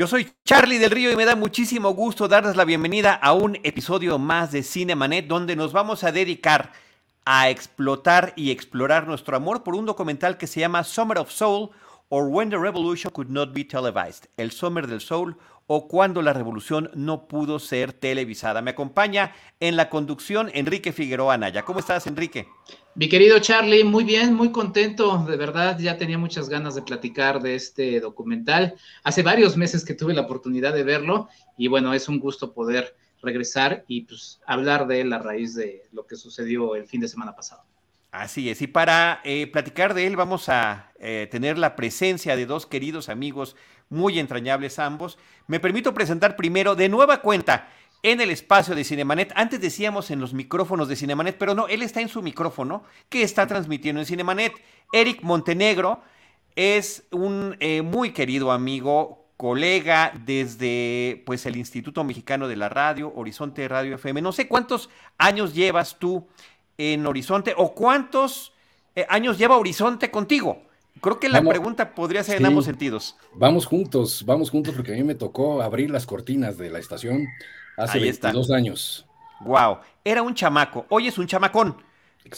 Yo soy Charlie del Río y me da muchísimo gusto darles la bienvenida a un episodio más de Cinemanet donde nos vamos a dedicar a explotar y explorar nuestro amor por un documental que se llama Summer of Soul or When the Revolution Could Not Be Televised, el Summer del Soul o cuando la revolución no pudo ser televisada. Me acompaña en la conducción Enrique Figueroa Anaya. ¿Cómo estás, Enrique? Mi querido Charlie, muy bien, muy contento, de verdad, ya tenía muchas ganas de platicar de este documental. Hace varios meses que tuve la oportunidad de verlo y bueno, es un gusto poder regresar y pues hablar de él a raíz de lo que sucedió el fin de semana pasado. Así es, y para eh, platicar de él vamos a eh, tener la presencia de dos queridos amigos muy entrañables ambos. Me permito presentar primero de nueva cuenta en el espacio de Cinemanet. Antes decíamos en los micrófonos de Cinemanet, pero no, él está en su micrófono que está transmitiendo en Cinemanet. Eric Montenegro es un eh, muy querido amigo, colega desde pues el Instituto Mexicano de la Radio, Horizonte Radio FM. No sé cuántos años llevas tú en Horizonte o cuántos eh, años lleva Horizonte contigo. Creo que la pregunta podría ser en ambos sentidos. Vamos juntos, vamos juntos porque a mí me tocó abrir las cortinas de la estación Hace Ahí 22 años. Wow, era un chamaco, hoy es un chamacón,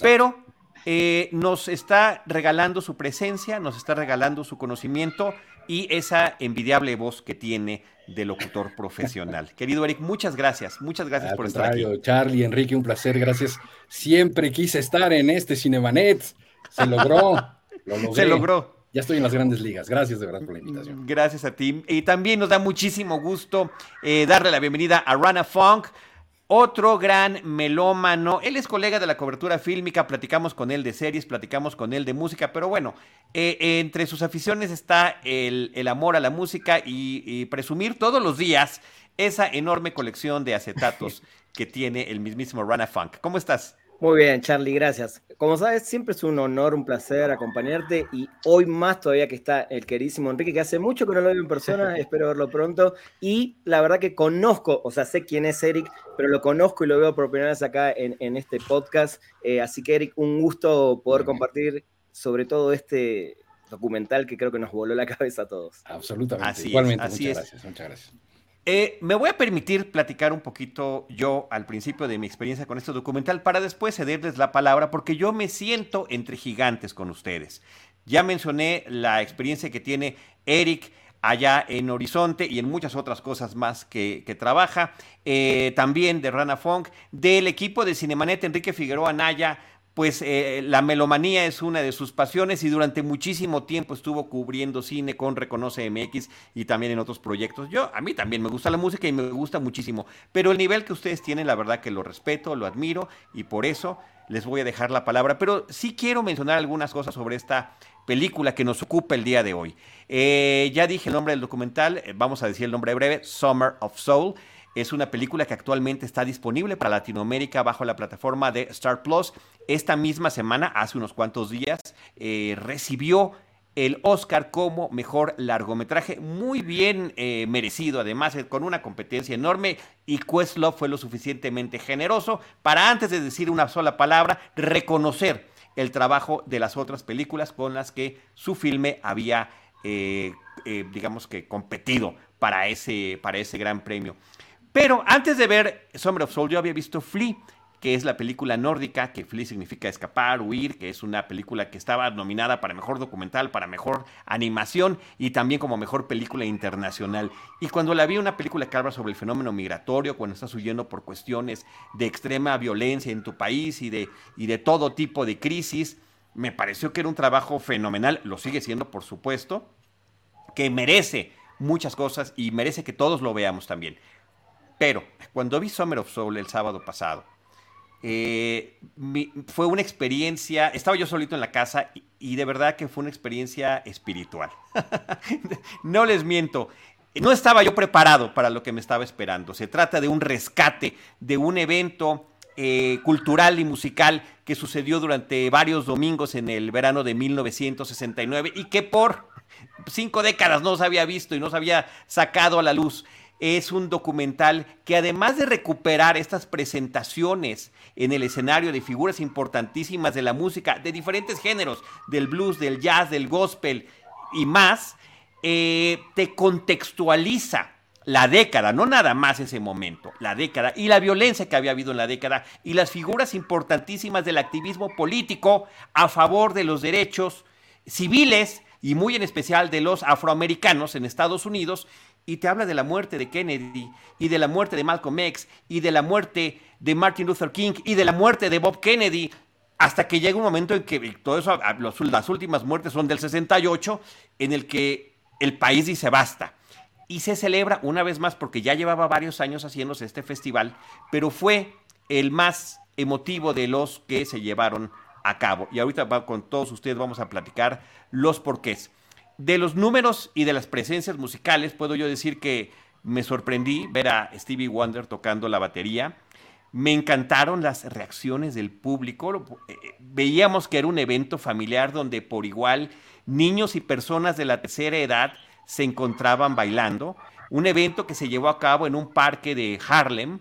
pero eh, nos está regalando su presencia, nos está regalando su conocimiento y esa envidiable voz que tiene de locutor profesional. Querido Eric, muchas gracias, muchas gracias por estar aquí. Charlie, Enrique, un placer, gracias. Siempre quise estar en este Cinemanet, se logró, lo logré. Se logró. Ya estoy en las grandes ligas. Gracias de verdad por la invitación. Gracias a ti. Y también nos da muchísimo gusto eh, darle la bienvenida a Rana Funk, otro gran melómano. Él es colega de la cobertura fílmica, platicamos con él de series, platicamos con él de música, pero bueno, eh, entre sus aficiones está el, amor a la música y, y presumir todos los días esa enorme colección de acetatos que tiene el mismísimo Rana Funk. ¿Cómo estás? Muy bien, Charlie, gracias. Como sabes, siempre es un honor, un placer acompañarte y hoy más todavía que está el queridísimo Enrique, que hace mucho que no lo veo en persona, espero verlo pronto. Y la verdad que conozco, o sea, sé quién es Eric, pero lo conozco y lo veo por primera vez acá en, este podcast. Eh, así que, Eric, un gusto poder compartir sobre todo este documental que creo que nos voló la cabeza a todos. Absolutamente. Igualmente, muchas gracias. Muchas gracias. Eh, me voy a permitir platicar un poquito yo al principio de mi experiencia con este documental para después cederles la palabra porque yo me siento entre gigantes con ustedes. Ya mencioné la experiencia que tiene Eric allá en Horizonte y en muchas otras cosas más que, trabaja. Eh, también de Rana Funk, del equipo de Cinemanet Enrique Figueroa Naya pues eh, la melomanía es una de sus pasiones y durante muchísimo tiempo estuvo cubriendo cine con Reconoce MX y también en otros proyectos. Yo, a mí también me gusta la música y me gusta muchísimo, pero el nivel que ustedes tienen, la verdad que lo respeto, lo admiro y por eso les voy a dejar la palabra. Pero sí quiero mencionar algunas cosas sobre esta película que nos ocupa el día de hoy. Eh, ya dije el nombre del documental, eh, vamos a decir el nombre breve, Summer of Soul. Es una película que actualmente está disponible para Latinoamérica bajo la plataforma de Star Plus. Esta misma semana, hace unos cuantos días, eh, recibió el Oscar como mejor largometraje, muy bien eh, merecido, además eh, con una competencia enorme y Questlove fue lo suficientemente generoso para antes de decir una sola palabra, reconocer el trabajo de las otras películas con las que su filme había, digamos que, competido para ese, para ese gran premio. Pero antes de ver Summer of Soul, yo había visto Flea, que es la película nórdica, que Flea significa escapar, huir, que es una película que estaba nominada para mejor documental, para mejor animación y también como mejor película internacional. Y cuando la vi, una película que habla sobre el fenómeno migratorio, cuando estás huyendo por cuestiones de extrema violencia en tu país y de, y de todo tipo de crisis, me pareció que era un trabajo fenomenal, lo sigue siendo por supuesto, que merece muchas cosas y merece que todos lo veamos también. Pero cuando vi Summer of Soul el sábado pasado, eh, fue una experiencia, estaba yo solito en la casa y, de verdad que fue una experiencia espiritual. no les miento, no estaba yo preparado para lo que me estaba esperando. Se trata de un rescate, de un evento eh, cultural y musical que sucedió durante varios domingos en el verano de 1969 y que por cinco décadas no se había visto y no se había sacado a la luz. Es un documental que además de recuperar estas presentaciones en el escenario de figuras importantísimas de la música de diferentes géneros, del blues, del jazz, del gospel y más, eh, te contextualiza la década, no nada más ese momento, la década y la violencia que había habido en la década y las figuras importantísimas del activismo político a favor de los derechos civiles y muy en especial de los afroamericanos en Estados Unidos y te habla de la muerte de Kennedy y de la muerte de Malcolm X y de la muerte de Martin Luther King y de la muerte de Bob Kennedy hasta que llega un momento en que todo eso, las últimas muertes son del 68, en el que el país dice basta. Y se celebra una vez más porque ya llevaba varios años haciéndose este festival, pero fue el más emotivo de los que se llevaron a cabo. Y ahorita con todos ustedes vamos a platicar los porqués. De los números y de las presencias musicales, puedo yo decir que me sorprendí ver a Stevie Wonder tocando la batería. Me encantaron las reacciones del público. Eh, veíamos que era un evento familiar donde por igual niños y personas de la tercera edad se encontraban bailando. Un evento que se llevó a cabo en un parque de Harlem,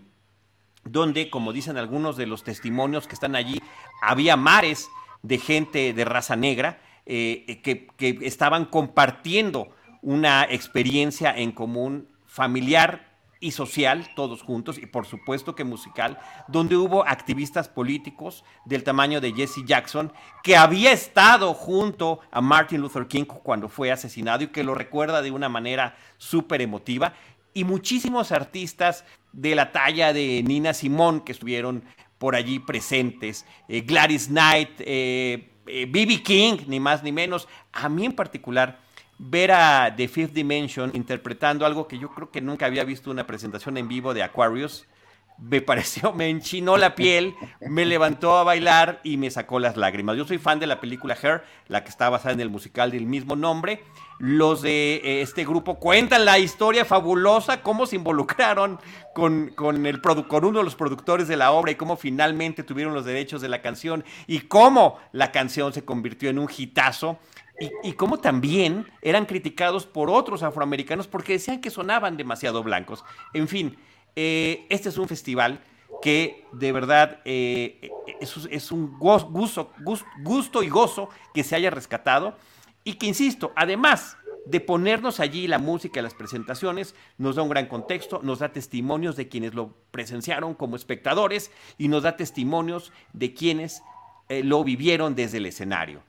donde, como dicen algunos de los testimonios que están allí, había mares de gente de raza negra eh, que, que estaban compartiendo una experiencia en común familiar y social, todos juntos, y por supuesto que musical, donde hubo activistas políticos del tamaño de Jesse Jackson, que había estado junto a Martin Luther King cuando fue asesinado y que lo recuerda de una manera súper emotiva, y muchísimos artistas de la talla de Nina Simone que estuvieron por allí presentes, eh, Gladys Knight, B.B. Eh, King, ni más ni menos. A mí en particular, ver a The Fifth Dimension interpretando algo que yo creo que nunca había visto una presentación en vivo de Aquarius, me pareció, me enchinó la piel, me levantó a bailar y me sacó las lágrimas. Yo soy fan de la película Hair, la que está basada en el musical del mismo nombre. Los de eh, este grupo cuentan la historia fabulosa, cómo se involucraron con, con, el con uno de los productores de la obra y cómo finalmente tuvieron los derechos de la canción y cómo la canción se convirtió en un hitazo y, cómo también eran criticados por otros afroamericanos porque decían que sonaban demasiado blancos. En fin, eh, este es un festival que de verdad eh, es, un gusto, gusto y gozo que se haya rescatado y que, insisto, además de ponernos allí la música y las presentaciones, nos da un gran contexto, nos da testimonios de quienes lo presenciaron como espectadores y nos da testimonios de quienes eh, lo vivieron desde el escenario.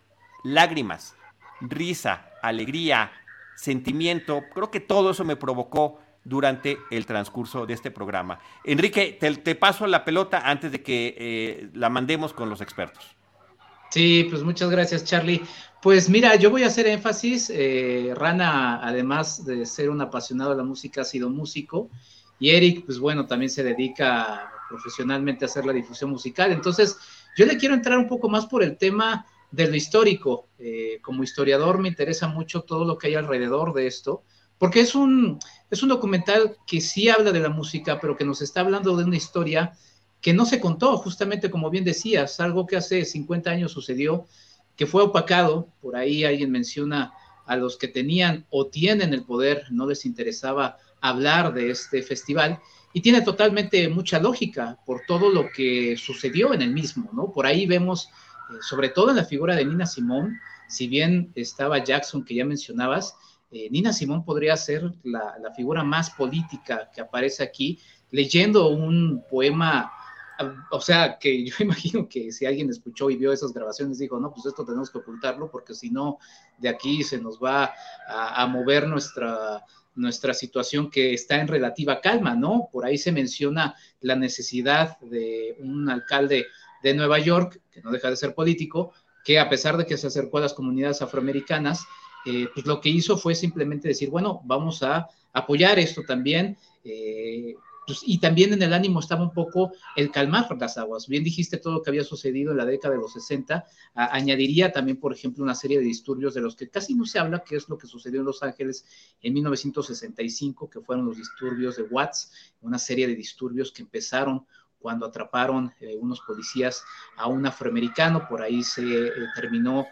Lágrimas, risa, alegría, sentimiento. Creo que todo eso me provocó durante el transcurso de este programa. Enrique, te, paso la pelota antes de que eh, la mandemos con los expertos. Sí, pues muchas gracias, Charlie. Pues mira, yo voy a hacer énfasis. Eh, Rana, además de ser un apasionado de la música, ha sido músico. Y Eric, pues bueno, también se dedica profesionalmente a hacer la difusión musical. Entonces, yo le quiero entrar un poco más por el tema de lo histórico. Eh, como historiador me interesa mucho todo lo que hay alrededor de esto, porque es un, es un documental que sí habla de la música, pero que nos está hablando de una historia que no se contó, justamente como bien decías, algo que hace 50 años sucedió, que fue opacado, por ahí alguien menciona a los que tenían o tienen el poder, no les interesaba hablar de este festival, y tiene totalmente mucha lógica por todo lo que sucedió en el mismo, ¿no? Por ahí vemos eh, sobre todo en la figura de Nina Simón, si bien estaba Jackson que ya mencionabas, eh, Nina Simón podría ser la, figura más política que aparece aquí, leyendo un poema, o sea, que yo imagino que si alguien escuchó y vio esas grabaciones, dijo, no, pues esto tenemos que ocultarlo porque si no, de aquí se nos va a, a mover nuestra nuestra situación que está en relativa calma, ¿no? Por ahí se menciona la necesidad de un alcalde de Nueva York, que no deja de ser político, que a pesar de que se acercó a las comunidades afroamericanas, eh, pues lo que hizo fue simplemente decir, bueno, vamos a apoyar esto también. Eh, pues, y también en el ánimo estaba un poco el calmar las aguas. Bien dijiste todo lo que había sucedido en la década de los 60. añadiría también, por ejemplo, una serie de disturbios de los que casi no se habla, que es lo que sucedió en Los Ángeles en 1965, que fueron los disturbios de Watts, una serie de disturbios que empezaron cuando atraparon eh, unos policías a un afroamericano, por ahí se terminó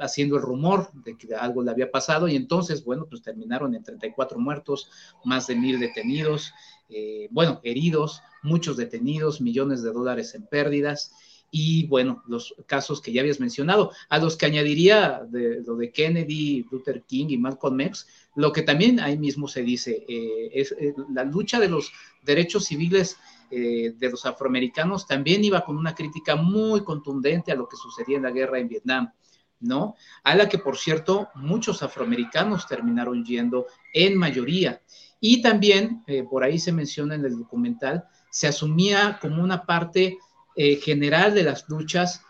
haciendo el rumor de que algo le había pasado y entonces, bueno, pues terminaron en 34 muertos, más de mil detenidos, eh, bueno, heridos, muchos detenidos, millones de dólares en pérdidas y bueno, los casos que ya habías mencionado, a los que añadiría de, lo de Kennedy, Luther King y Malcolm X, lo que también ahí mismo se dice, eh, es eh, la lucha de los derechos civiles de los afroamericanos también iba con una crítica muy contundente a lo que sucedía en la guerra en Vietnam. ¿No? A la que, por cierto, muchos afroamericanos terminaron yendo en mayoría. Y también, eh, por ahí se menciona en el documental, se asumía como una parte eh, general de las luchas,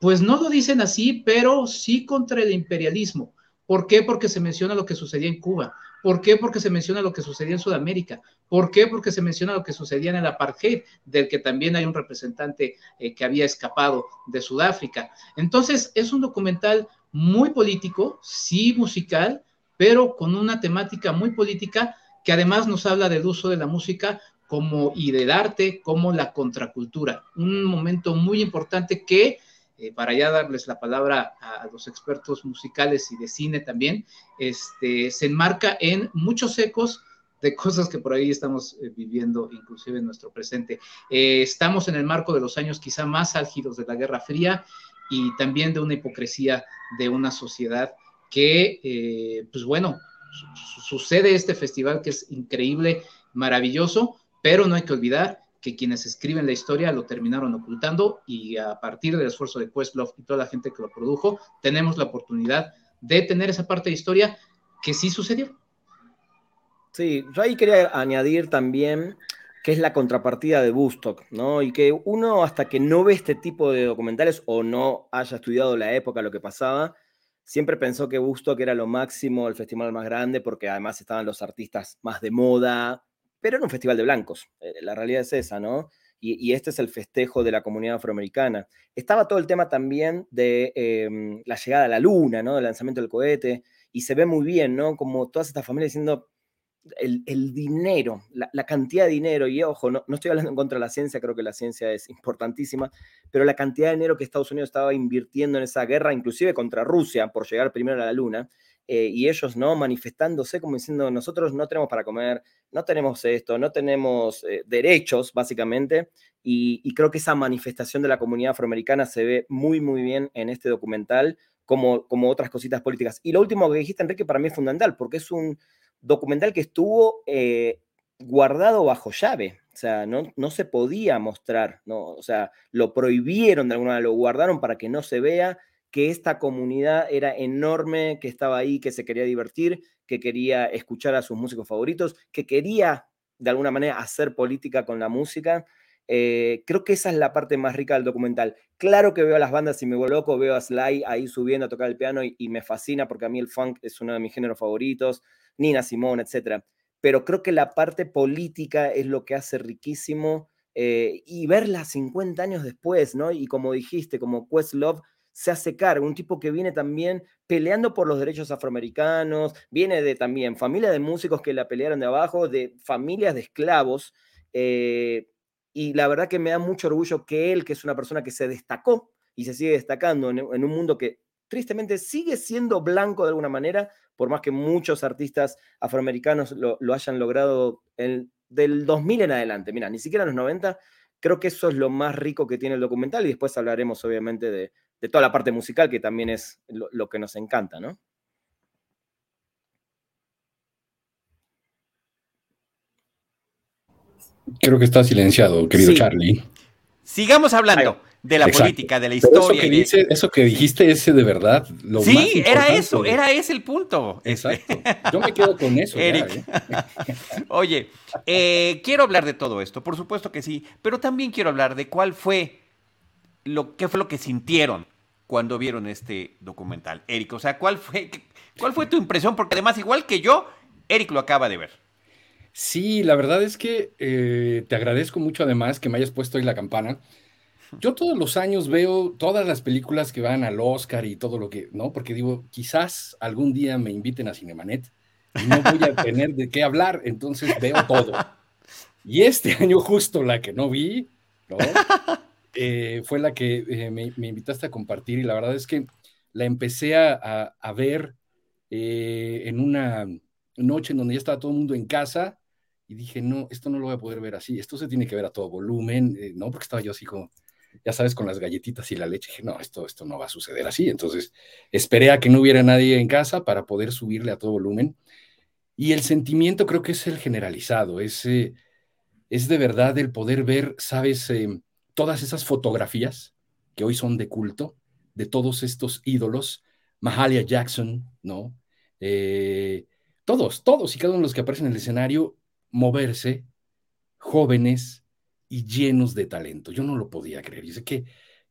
pues no lo dicen así, pero sí contra el imperialismo. ¿Por qué? Porque se menciona lo que sucedía en Cuba. ¿Por qué? Porque se menciona lo que sucedía en Sudamérica. ¿Por qué? Porque se menciona lo que sucedía en el apartheid, del que también hay un representante eh, que había escapado de Sudáfrica. Entonces, es un documental muy político, sí musical, pero con una temática muy política que además nos habla del uso de la música como y del arte como la contracultura. Un momento muy importante que eh, para ya darles la palabra a, los expertos musicales y de cine también, este, se enmarca en muchos ecos de cosas que por ahí estamos eh, viviendo, inclusive en nuestro presente. Eh, estamos en el marco de los años quizá más álgidos de la Guerra Fría y también de una hipocresía de una sociedad que, pues bueno, sucede este festival que es increíble, maravilloso, pero no hay que olvidar que quienes escriben la historia lo terminaron ocultando y a partir del esfuerzo de Questlove y toda la gente que lo produjo, tenemos la oportunidad de tener esa parte de historia que sí sucedió. Sí, yo ahí quería añadir también que es la contrapartida de Bustock, ¿no? Y que uno hasta que no ve este tipo de documentales o no haya estudiado la época, lo que pasaba, siempre pensó que Bustock era lo máximo, el festival más grande, porque además estaban los artistas más de moda, pero era un festival de blancos. Eh, la realidad es esa, ¿no? Y, este es el festejo de la comunidad afroamericana. Estaba todo el tema también de em, la llegada a la luna, ¿no? Del lanzamiento del cohete, y se ve muy bien, ¿no? Como todas estas familias diciendo el, dinero, la, cantidad de dinero, y ojo, no, no estoy hablando en contra de la ciencia, creo que la ciencia es importantísima, pero la cantidad de dinero que Estados Unidos estaba invirtiendo en esa guerra, inclusive contra Rusia, por llegar primero a la luna, eh, y ellos no manifestándose como diciendo, nosotros no tenemos para comer, no tenemos esto, no tenemos eh, derechos, básicamente, y, creo que esa manifestación de la comunidad afroamericana se ve muy, muy bien en este documental, como, como otras cositas políticas. Y lo último que dijiste, Enrique, para mí es fundamental, porque es un documental que estuvo eh, guardado bajo llave, o sea, no, no se podía mostrar, ¿no? o sea, lo prohibieron de alguna manera, lo guardaron para que no se vea, que esta comunidad era enorme, que estaba ahí, que se quería divertir, que quería escuchar a sus músicos favoritos, que quería de alguna manera hacer política con la música. Eh, creo que esa es la parte más rica del documental. Claro que veo a las bandas y me vuelvo loco, veo a Sly ahí subiendo a tocar el piano y, me fascina porque a mí el funk es uno de mis géneros favoritos, Nina Simone, etc. Pero creo que la parte política es lo que hace riquísimo eh, y verla 50 años después, ¿no? Y como dijiste, como Questlove se hace cargo, un tipo que viene también peleando por los derechos afroamericanos, viene de también familia de músicos que la pelearon de abajo, de familias de esclavos, eh, y la verdad que me da mucho orgullo que él, que es una persona que se destacó y se sigue destacando en, un mundo que tristemente sigue siendo blanco de alguna manera, por más que muchos artistas afroamericanos lo, hayan logrado del 2000 en adelante. Mira, ni siquiera en los 90, creo que eso es lo más rico que tiene el documental y después hablaremos obviamente de, de toda la parte musical, que también es lo, que nos encanta, ¿no? Creo que está silenciado, querido Charlie. Sigamos hablando de la política, de la historia. Eso que, dijiste es de verdad lo sí, era eso, era ese el punto. Exacto. Yo me quedo con eso. Eric. ¿eh? Oye, eh, quiero hablar de todo esto, por supuesto que sí, pero también quiero hablar de cuál fue lo, qué fue lo que sintieron cuando vieron este documental. Eric, o sea, ¿cuál fue, ¿cuál fue tu impresión? Porque además, igual que yo, Eric lo acaba de ver. Sí, la verdad es que eh, te agradezco mucho además que me hayas puesto ahí la campana. Yo todos los años veo todas las películas que van al Oscar y todo lo que, ¿no? Porque digo, quizás algún día me inviten a Cinemanet y no voy a tener de qué hablar, entonces veo todo. Y este año justo la que no vi, ¿no? Eh, fue la que eh, me, invitaste a compartir y la verdad es que la empecé a, ver eh, en una noche en donde ya estaba todo el mundo en casa y dije, no, esto no lo voy a poder ver así, esto se tiene que ver a todo volumen, ¿no? Porque estaba yo así como, ya sabes, con las galletitas y la leche, dije, no, esto, esto no va a suceder así. Entonces esperé a que no hubiera nadie en casa para poder subirle a todo volumen. Y el sentimiento creo que es el generalizado, es, es de verdad el poder ver, sabes, em, todas esas fotografías que hoy son de culto, de todos estos ídolos, Mahalia Jackson, ¿no? Eh, todos, todos y cada uno de los que aparecen en el escenario, moverse, jóvenes y llenos de talento. Yo no lo podía creer. Dice, ¿qué,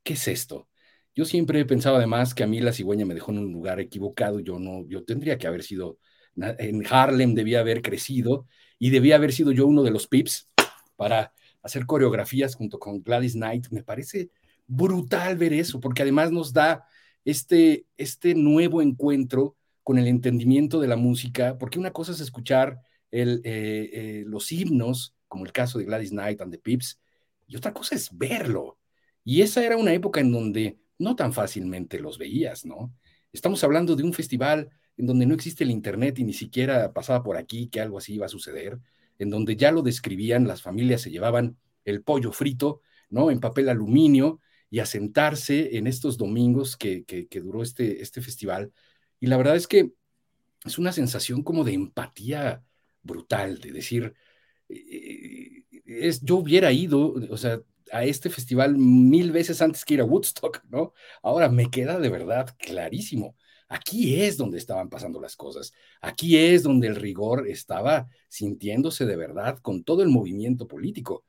¿qué es esto? Yo siempre he pensado además que a mí la cigüeña me dejó en un lugar equivocado. Yo no, yo tendría que haber sido en Harlem, debía haber crecido y debía haber sido yo uno de los pips para hacer coreografías junto con Gladys Knight. Me parece brutal ver eso, porque además nos da este, este nuevo encuentro con el entendimiento de la música, porque una cosa es escuchar eh, eh, los himnos, como el caso de Gladys Knight and the Pips, y otra cosa es verlo. Y esa era una época en donde no tan fácilmente los veías, ¿no? Estamos hablando de un festival en donde no existe el Internet y ni siquiera pasaba por aquí que algo así iba a suceder en donde ya lo describían, las familias se llevaban el pollo frito, ¿no? En papel aluminio y a sentarse en estos domingos que, duró este, este festival. Y la verdad es que es una sensación como de empatía brutal, de decir, eh, es, yo hubiera ido, o sea, a este festival mil veces antes que ir a Woodstock, ¿no? Ahora me queda de verdad clarísimo. Aquí es donde estaban pasando las cosas. Aquí es donde el rigor estaba sintiéndose de verdad con todo el movimiento político.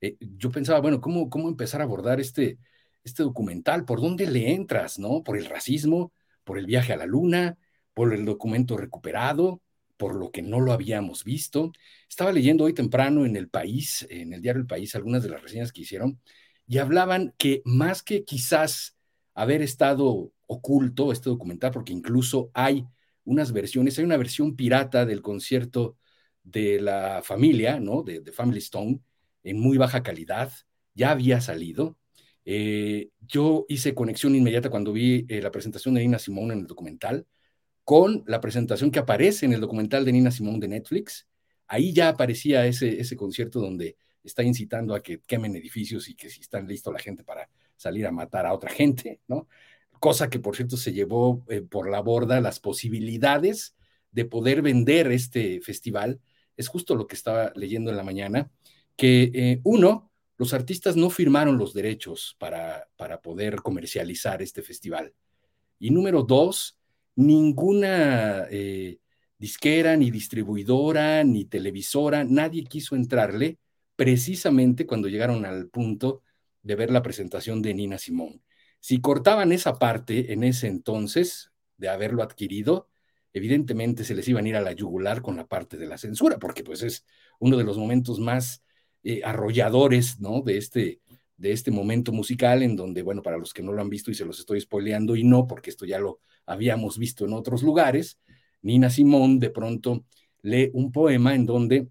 Eh, yo pensaba, bueno, ¿cómo, ¿cómo empezar a abordar este, este documental? ¿Por dónde le entras, no? ¿Por el racismo? ¿Por el viaje a la luna? ¿Por el documento recuperado? ¿Por lo que no lo habíamos visto? Estaba leyendo hoy temprano en El País, en el diario El País, algunas de las reseñas que hicieron y hablaban que más que quizás haber estado oculto este documental, porque incluso hay unas versiones, hay una versión pirata del concierto de la familia, ¿no? De, Family Stone, en muy baja calidad, ya había salido. Eh, yo hice conexión inmediata cuando vi eh, la presentación de Nina Simone en el documental con la presentación que aparece en el documental de Nina Simone de Netflix. Ahí ya aparecía ese, ese concierto donde está incitando a que quemen edificios y que si están listos la gente para salir a matar a otra gente, ¿no? cosa que por cierto se llevó eh, por la borda las posibilidades de poder vender este festival. Es justo lo que estaba leyendo en la mañana, que eh, uno, los artistas no firmaron los derechos para, para poder comercializar este festival. Y número dos, ninguna eh, disquera, ni distribuidora, ni televisora, nadie quiso entrarle precisamente cuando llegaron al punto de ver la presentación de Nina Simón. Si cortaban esa parte en ese entonces de haberlo adquirido, evidentemente se les iban a ir a la yugular con la parte de la censura, porque pues es uno de los momentos más eh, arrolladores, ¿no? De este, de este momento musical en donde, bueno, para los que no lo han visto y se los estoy spoileando y no, porque esto ya lo habíamos visto en otros lugares, Nina Simón de pronto lee un poema en donde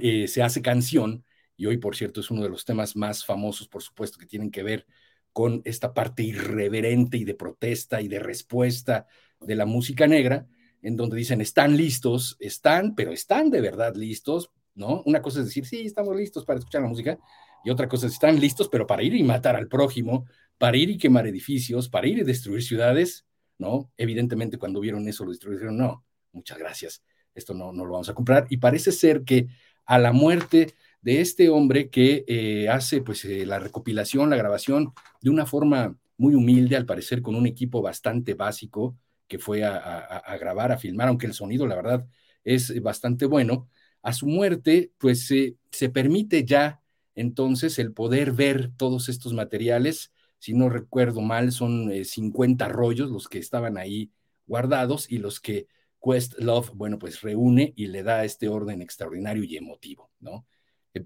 eh, se hace canción, y hoy, por cierto, es uno de los temas más famosos, por supuesto, que tienen que ver con esta parte irreverente y de protesta y de respuesta de la música negra, en donde dicen, están listos, están, pero están de verdad listos, ¿no? Una cosa es decir, sí, estamos listos para escuchar la música, y otra cosa es, están listos, pero para ir y matar al prójimo, para ir y quemar edificios, para ir y destruir ciudades, ¿no? Evidentemente cuando vieron eso lo destruyeron, no, muchas gracias, esto no, no lo vamos a comprar, y parece ser que a la muerte de este hombre que eh, hace pues eh, la recopilación, la grabación de una forma muy humilde, al parecer con un equipo bastante básico que fue a, grabar, a filmar, aunque el sonido, la verdad, es bastante bueno. A su muerte, pues se permite ya entonces el poder ver todos estos materiales. Si no recuerdo mal, son 50 eh, rollos los que estaban ahí guardados y los que Questlove, bueno, pues reúne y le da este orden extraordinario y emotivo, ¿no?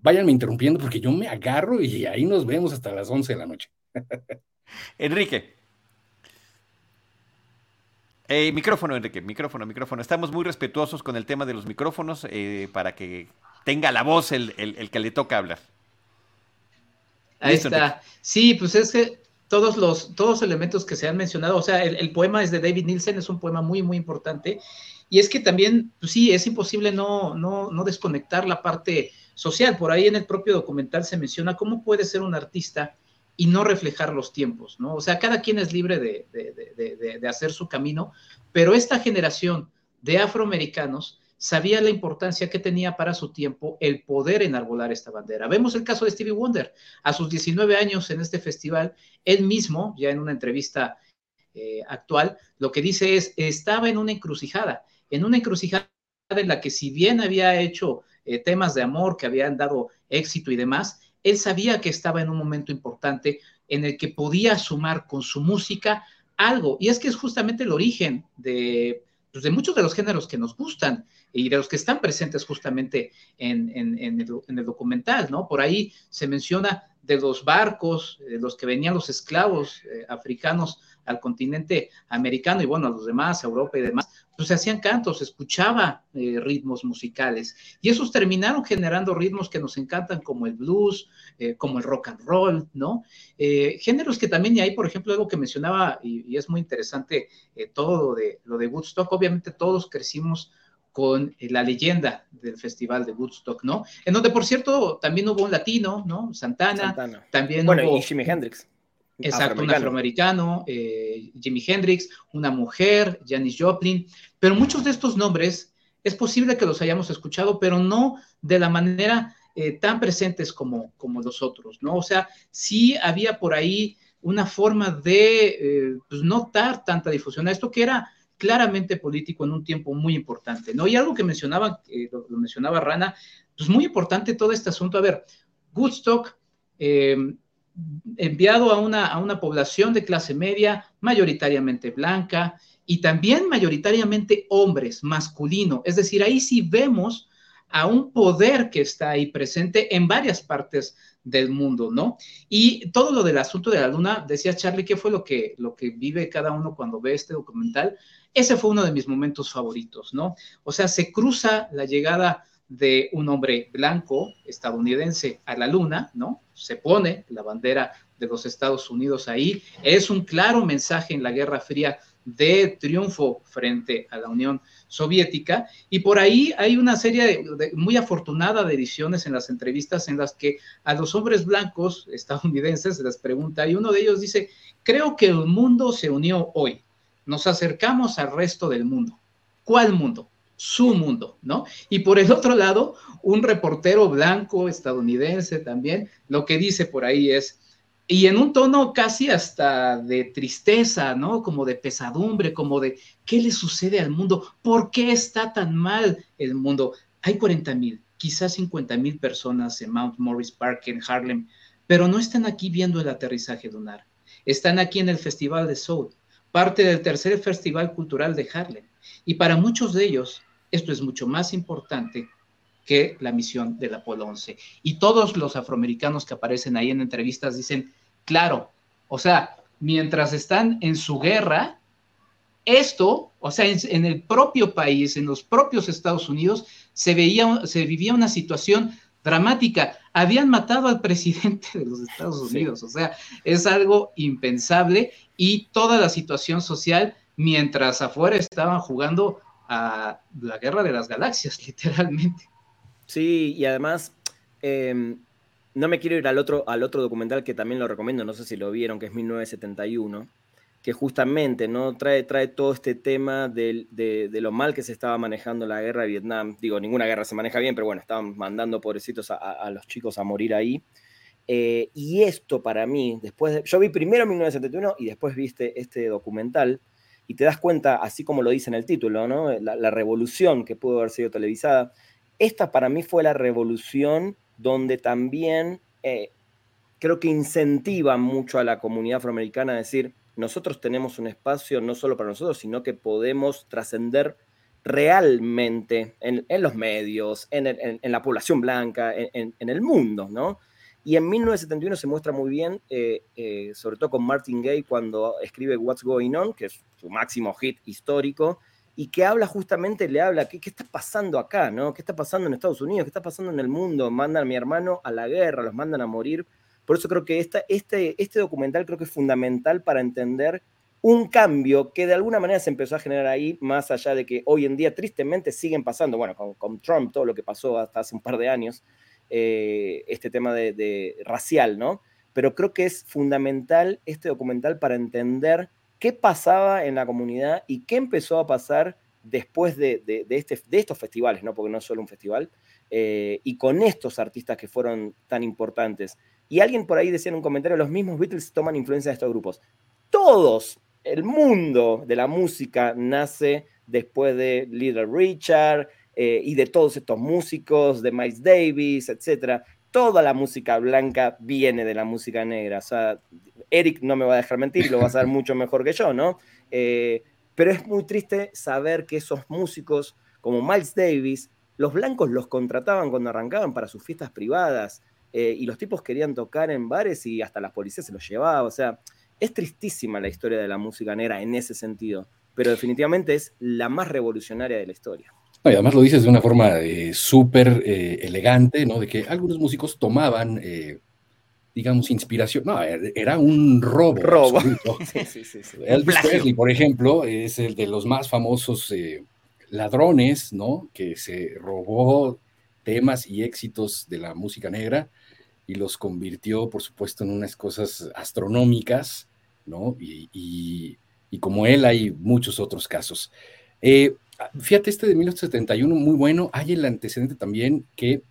Váyanme interrumpiendo porque yo me agarro y ahí nos vemos hasta las 11 de la noche. Enrique. Eh, micrófono, Enrique, micrófono, micrófono. Estamos muy respetuosos con el tema de los micrófonos eh, para que tenga la voz el, que le toca hablar. Ahí está. Sí, pues es que todos los, todos los elementos que se han mencionado, o sea, el, poema es de David Nielsen, es un poema muy, muy importante. Y es que también, pues sí, es imposible no, no, no desconectar la parte social. Por ahí en el propio documental se menciona cómo puede ser un artista y no reflejar los tiempos, ¿no? O sea, cada quien es libre de, hacer su camino, pero esta generación de afroamericanos sabía la importancia que tenía para su tiempo el poder enarbolar esta bandera. Vemos el caso de Stevie Wonder. A sus 19 años en este festival, él mismo, ya en una entrevista eh, actual, lo que dice es, estaba en una encrucijada, en una encrucijada en la que si bien había hecho eh, temas de amor que habían dado éxito y demás, él sabía que estaba en un momento importante en el que podía sumar con su música algo. Y es que es justamente el origen de, pues, de muchos de los géneros que nos gustan y de los que están presentes justamente en, el, documental, ¿no? Por ahí se menciona de los barcos, de los que venían los esclavos eh, africanos al continente americano y bueno, a los demás, a Europa y demás, pues se hacían cantos, se escuchaba eh, ritmos musicales y esos terminaron generando ritmos que nos encantan como el blues, eh, como el rock and roll, ¿no? Eh, géneros que también hay, por ejemplo, algo que mencionaba y, es muy interesante todo lo de, lo de Woodstock, obviamente todos crecimos con la leyenda del Festival de Woodstock, ¿no? En donde, por cierto, también hubo un latino, ¿no? Santana, también bueno, hubo... y Jimi Hendrix. Exacto, un afroamericano, eh, Jimi Hendrix, una mujer, Janis Joplin, pero muchos de estos nombres es posible que los hayamos escuchado, pero no de la manera eh, tan presentes como, como los otros, ¿no? O sea, sí había por ahí una forma de eh, pues, no dar tanta difusión a esto que era claramente político en un tiempo muy importante, ¿no? Y algo que mencionaba, lo, mencionaba Rana, pues muy importante todo este asunto. A ver, Woodstock enviado a una, a una población de clase media, mayoritariamente blanca y también mayoritariamente hombres, masculino. Es decir, ahí sí vemos a un poder que está ahí presente en varias partes del mundo, ¿no? Y todo lo del asunto de la luna, decía Charlie, ¿qué fue lo que, lo que vive cada uno cuando ve este documental? Ese fue uno de mis momentos favoritos, ¿no? O sea, se cruza la llegada de un hombre blanco estadounidense a la luna, ¿no? Se pone la bandera de los Estados Unidos ahí. Es un claro mensaje en la Guerra Fría de triunfo frente a la Unión Soviética. Y por ahí hay una serie muy afortunada de ediciones en las entrevistas en las que a los hombres blancos estadounidenses se les pregunta y uno de ellos dice, creo que el mundo se unió hoy. Nos acercamos al resto del mundo. ¿Cuál mundo? su mundo, ¿no? Y por el otro lado, un reportero blanco estadounidense también, lo que dice por ahí es, y en un tono casi hasta de tristeza, ¿no? Como de pesadumbre, como de, ¿qué le sucede al mundo? ¿Por qué está tan mal el mundo? Hay 40 mil, quizás 50 mil personas en Mount Morris Park, en Harlem, pero no están aquí viendo el aterrizaje lunar. Están aquí en el Festival de Soul, parte del tercer Festival Cultural de Harlem. Y para muchos de ellos, esto es mucho más importante que la misión del Apolo 11. Y todos los afroamericanos que aparecen ahí en entrevistas dicen, claro, o sea, mientras están en su guerra, esto, o sea, en, el propio país, en los propios Estados Unidos, se, veía, se vivía una situación dramática. Habían matado al presidente de los Estados Unidos, o sea, es algo impensable y toda la situación social, mientras afuera estaban jugando la guerra de las galaxias, literalmente. Sí, y además, em, no me quiero ir al otro, al otro documental que también lo recomiendo, no sé si lo vieron, que es 1971, que justamente ¿no? trae, trae todo este tema de, lo mal que se estaba manejando la guerra de Vietnam. Digo, ninguna guerra se maneja bien, pero bueno, estaban mandando pobrecitos a, los chicos a morir ahí. Eh, y esto para mí, después de, yo vi primero 1971 y después viste este documental, y te das cuenta, así como lo dice en el título, ¿no? la, revolución que pudo haber sido televisada. Esta para mí fue la revolución donde también eh, creo que incentiva mucho a la comunidad afroamericana a decir, nosotros tenemos un espacio no solo para nosotros, sino que podemos trascender realmente en, los medios, en, la población blanca, en, el mundo, ¿no? Y en 1971 se muestra muy bien, eh, eh, sobre todo con Martin Gay, cuando escribe What's Going On, que es su máximo hit histórico, y que habla justamente, le habla, ¿qué, qué está pasando acá? ¿no? ¿Qué está pasando en Estados Unidos? ¿Qué está pasando en el mundo? Mandan a mi hermano a la guerra, los mandan a morir. Por eso creo que esta, este, este documental creo que es fundamental para entender un cambio que de alguna manera se empezó a generar ahí, más allá de que hoy en día tristemente siguen pasando, bueno, con, Trump, todo lo que pasó hasta hace un par de años, eh, este tema de, racial, ¿no? Pero creo que es fundamental este documental para entender qué pasaba en la comunidad y qué empezó a pasar después de, este, de estos festivales, ¿no? Porque no es solo un festival, eh, y con estos artistas que fueron tan importantes. Y alguien por ahí decía en un comentario, los mismos Beatles toman influencia de estos grupos. Todos, el mundo de la música nace después de Little Richard eh, y de todos estos músicos, de Miles Davis, etc. Toda la música blanca viene de la música negra. O sea, Eric no me va a dejar mentir, lo va a saber mucho mejor que yo, ¿no? Eh, pero es muy triste saber que esos músicos, como Miles Davis, los blancos los contrataban cuando arrancaban para sus fiestas privadas eh, y los tipos querían tocar en bares y hasta las policías se los llevaba. O sea, es tristísima la historia de la música negra en ese sentido, pero definitivamente es la más revolucionaria de la historia. Y además lo dices de una forma eh, súper eh, elegante, ¿no? De que algunos músicos tomaban, eh, digamos, inspiración. No, er, era un robo. Robo. sí, sí, sí, Elvis Presley, por ejemplo, es el de los más famosos ladrones, ¿no? Que se robó temas y éxitos de la música negra y los convirtió, por supuesto, en unas cosas astronómicas ¿no? Y, como él hay muchos otros casos. Eh, fíjate, este de 1971, muy bueno. Hay el antecedente también que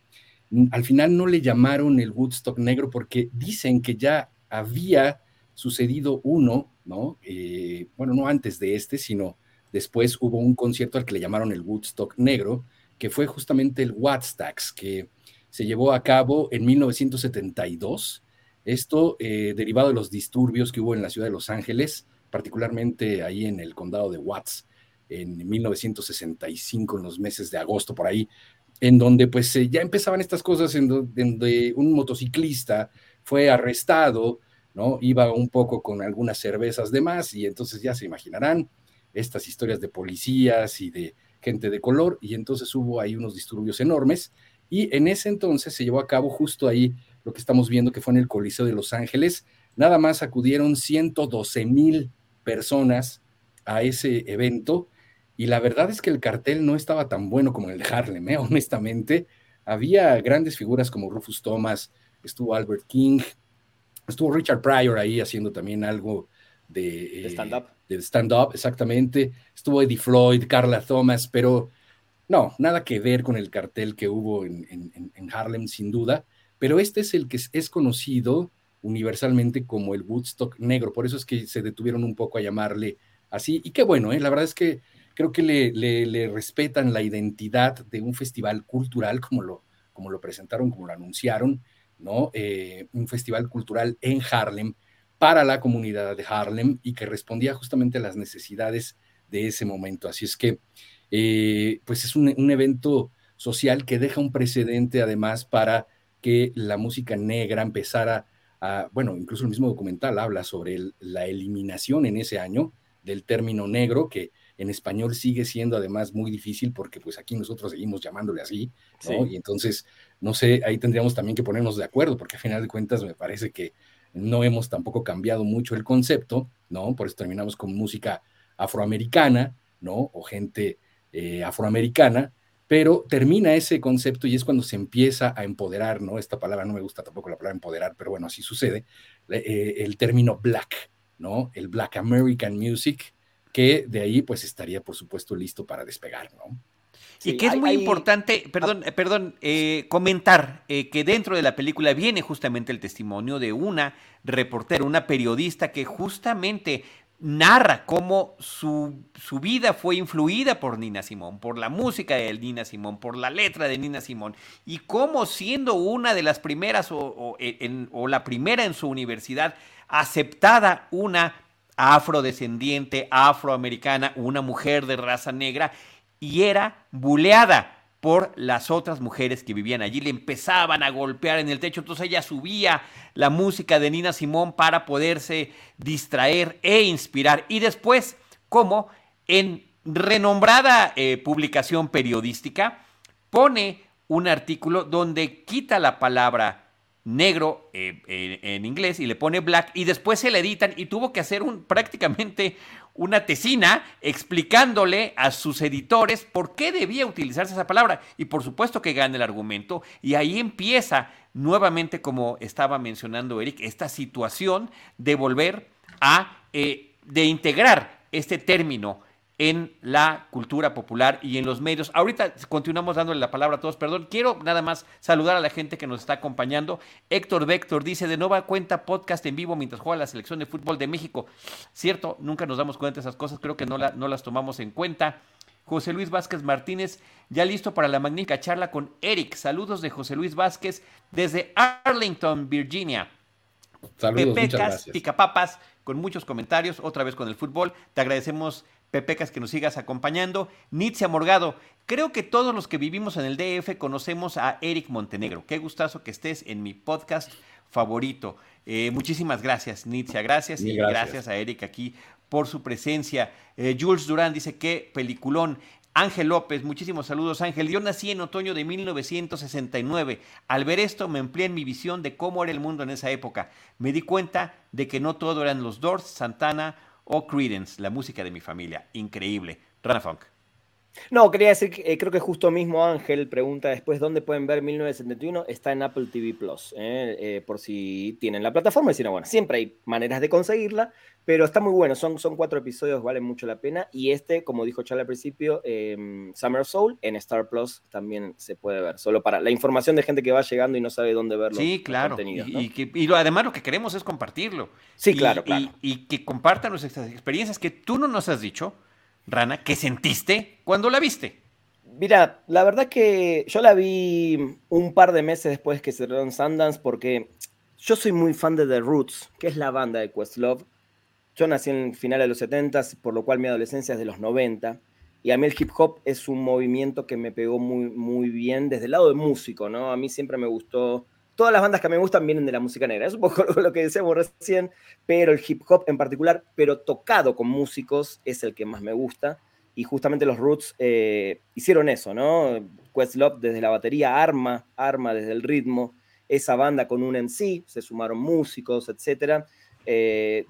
al final no le llamaron el Woodstock negro porque dicen que ya había sucedido uno, ¿no? Eh, bueno, no antes de este, sino después hubo un concierto al que le llamaron el Woodstock negro, que fue justamente el Wattstacks, que se llevó a cabo en 1972 esto eh, derivado de los disturbios que hubo en la ciudad de Los Ángeles, particularmente ahí en el condado de Watts, en 1965, en los meses de agosto, por ahí, en donde pues eh, ya empezaban estas cosas en donde un motociclista fue arrestado, ¿no? Iba un poco con algunas cervezas de más y entonces ya se imaginarán estas historias de policías y de gente de color y entonces hubo ahí unos disturbios enormes y en ese entonces se llevó a cabo justo ahí lo que estamos viendo que fue en el Coliseo de Los Ángeles. Nada más acudieron 112 mil personas a ese evento y la verdad es que el cartel no estaba tan bueno como el de Harlem, ¿eh? honestamente. Había grandes figuras como Rufus Thomas, estuvo Albert King, estuvo Richard Pryor ahí haciendo también algo de, eh, stand-up. De stand-up, exactamente. Estuvo Eddie Floyd, Carla Thomas, pero no, nada que ver con el cartel que hubo en, en Harlem, sin duda pero este es el que es conocido universalmente como el Woodstock negro, por eso es que se detuvieron un poco a llamarle así, y qué bueno, ¿eh? la verdad es que creo que le, respetan la identidad de un festival cultural, como lo, como lo presentaron, como lo anunciaron, ¿no? Eh, un festival cultural en Harlem para la comunidad de Harlem y que respondía justamente a las necesidades de ese momento. Así es que, eh, pues es un, un evento social que deja un precedente además para que la música negra empezara a, bueno, incluso el mismo documental habla sobre la eliminación en ese año del término negro, que en español sigue siendo además muy difícil porque pues aquí nosotros seguimos llamándole así, ¿no? Y entonces, no sé, ahí tendríamos también que ponernos de acuerdo, porque a final de cuentas me parece que no hemos tampoco cambiado mucho el concepto, ¿no? Por eso terminamos con música afroamericana, ¿no? O gente eh, afroamericana, pero termina ese concepto y es cuando se empieza a empoderar, ¿no? Esta palabra no me gusta tampoco la palabra empoderar, pero bueno, así sucede, eh, el término black, ¿no? El Black American Music, que de ahí pues estaría, por supuesto, listo para despegar, ¿no? y que es muy importante, perdón, ah. perdón, eh, comentar eh, que dentro de la película viene justamente el testimonio de una reportera, una periodista que justamente narra cómo su, vida fue influida por Nina Simón, por la música de Nina Simón, por la letra de Nina Simón, y cómo siendo una de las primeras o, la primera en su universidad aceptada una afrodescendiente, afroamericana, una mujer de raza negra, y era buleada por las otras mujeres que vivían allí. Le empezaban a golpear en el techo, entonces ella subía la música de Nina Simón para poderse distraer e inspirar. Y después, como en renombrada eh, publicación periodística, pone un artículo donde quita la palabra negro eh, en inglés y le pone black y después se le editan y tuvo que hacer un prácticamente una tesina explicándole a sus editores por qué debía utilizarse esa palabra. Y por supuesto que gana el argumento y ahí empieza nuevamente como estaba mencionando Eric esta situación de volver a eh, de integrar este término en la cultura popular y en los medios. Ahorita continuamos dándole la palabra a todos, perdón. Quiero nada más saludar a la gente que nos está acompañando. Héctor Vector dice, de nueva cuenta podcast en vivo mientras juega la selección de fútbol de México. Cierto, nunca nos damos cuenta de esas cosas, creo que no, no las tomamos en cuenta. José Luis Vázquez Martínez, ya listo para la magnífica charla con Eric. Saludos de José Luis Vázquez desde Arlington, Virginia. Saludos, Pepecas, picapapas, con muchos comentarios, otra vez con el fútbol. Te agradecemos Pepecas, que nos sigas acompañando. Nitzia Morgado, creo que todos los que vivimos en el DF conocemos a Eric Montenegro. Qué gustazo que estés en mi podcast favorito. Eh, muchísimas gracias, Nitzia. Gracias y gracias. a Eric aquí por su presencia. Eh, Jules Durán dice que peliculón. Ángel López, muchísimos saludos Ángel. Yo nací en otoño de 1969. Al ver esto me empleé en mi visión de cómo era el mundo en esa época. Me di cuenta de que no todo eran los Doors, Santana o Credence, la música de mi familia. Increíble. Rana Funk. No, quería decir, que, eh, creo que justo mismo Ángel pregunta después dónde pueden ver 1971. Está en Apple TV Plus, eh, eh, por si tienen la plataforma. Y si no, bueno, siempre hay maneras de conseguirla, pero está muy bueno. Son, son cuatro episodios, valen mucho la pena. Y este, como dijo Charlie al principio, em, Summer Soul en Star Plus también se puede ver. Solo para la información de gente que va llegando y no sabe dónde verlo. Sí, claro. Y, además lo que queremos es compartirlo. Sí, claro, claro. Y, que compartan nuestras experiencias que tú no nos has dicho Rana, ¿qué sentiste cuando la viste? Mira, la verdad que yo la vi un par de meses después que cerró en Sundance porque yo soy muy fan de The Roots, que es la banda de Questlove. Yo nací en finales de los 70, por lo cual mi adolescencia es de los 90. Y a mí el hip hop es un movimiento que me pegó muy, muy bien desde el lado de músico, ¿no? A mí siempre me gustó todas las bandas que me gustan vienen de la música negra. Es un poco lo que decíamos recién, pero el hip hop en particular, pero tocado con músicos, es el que más me gusta. Y justamente los Roots eh, hicieron eso, ¿no? Questlove desde la batería, Arma, Arma desde el ritmo, esa banda con un MC, se sumaron músicos, etc. Eh,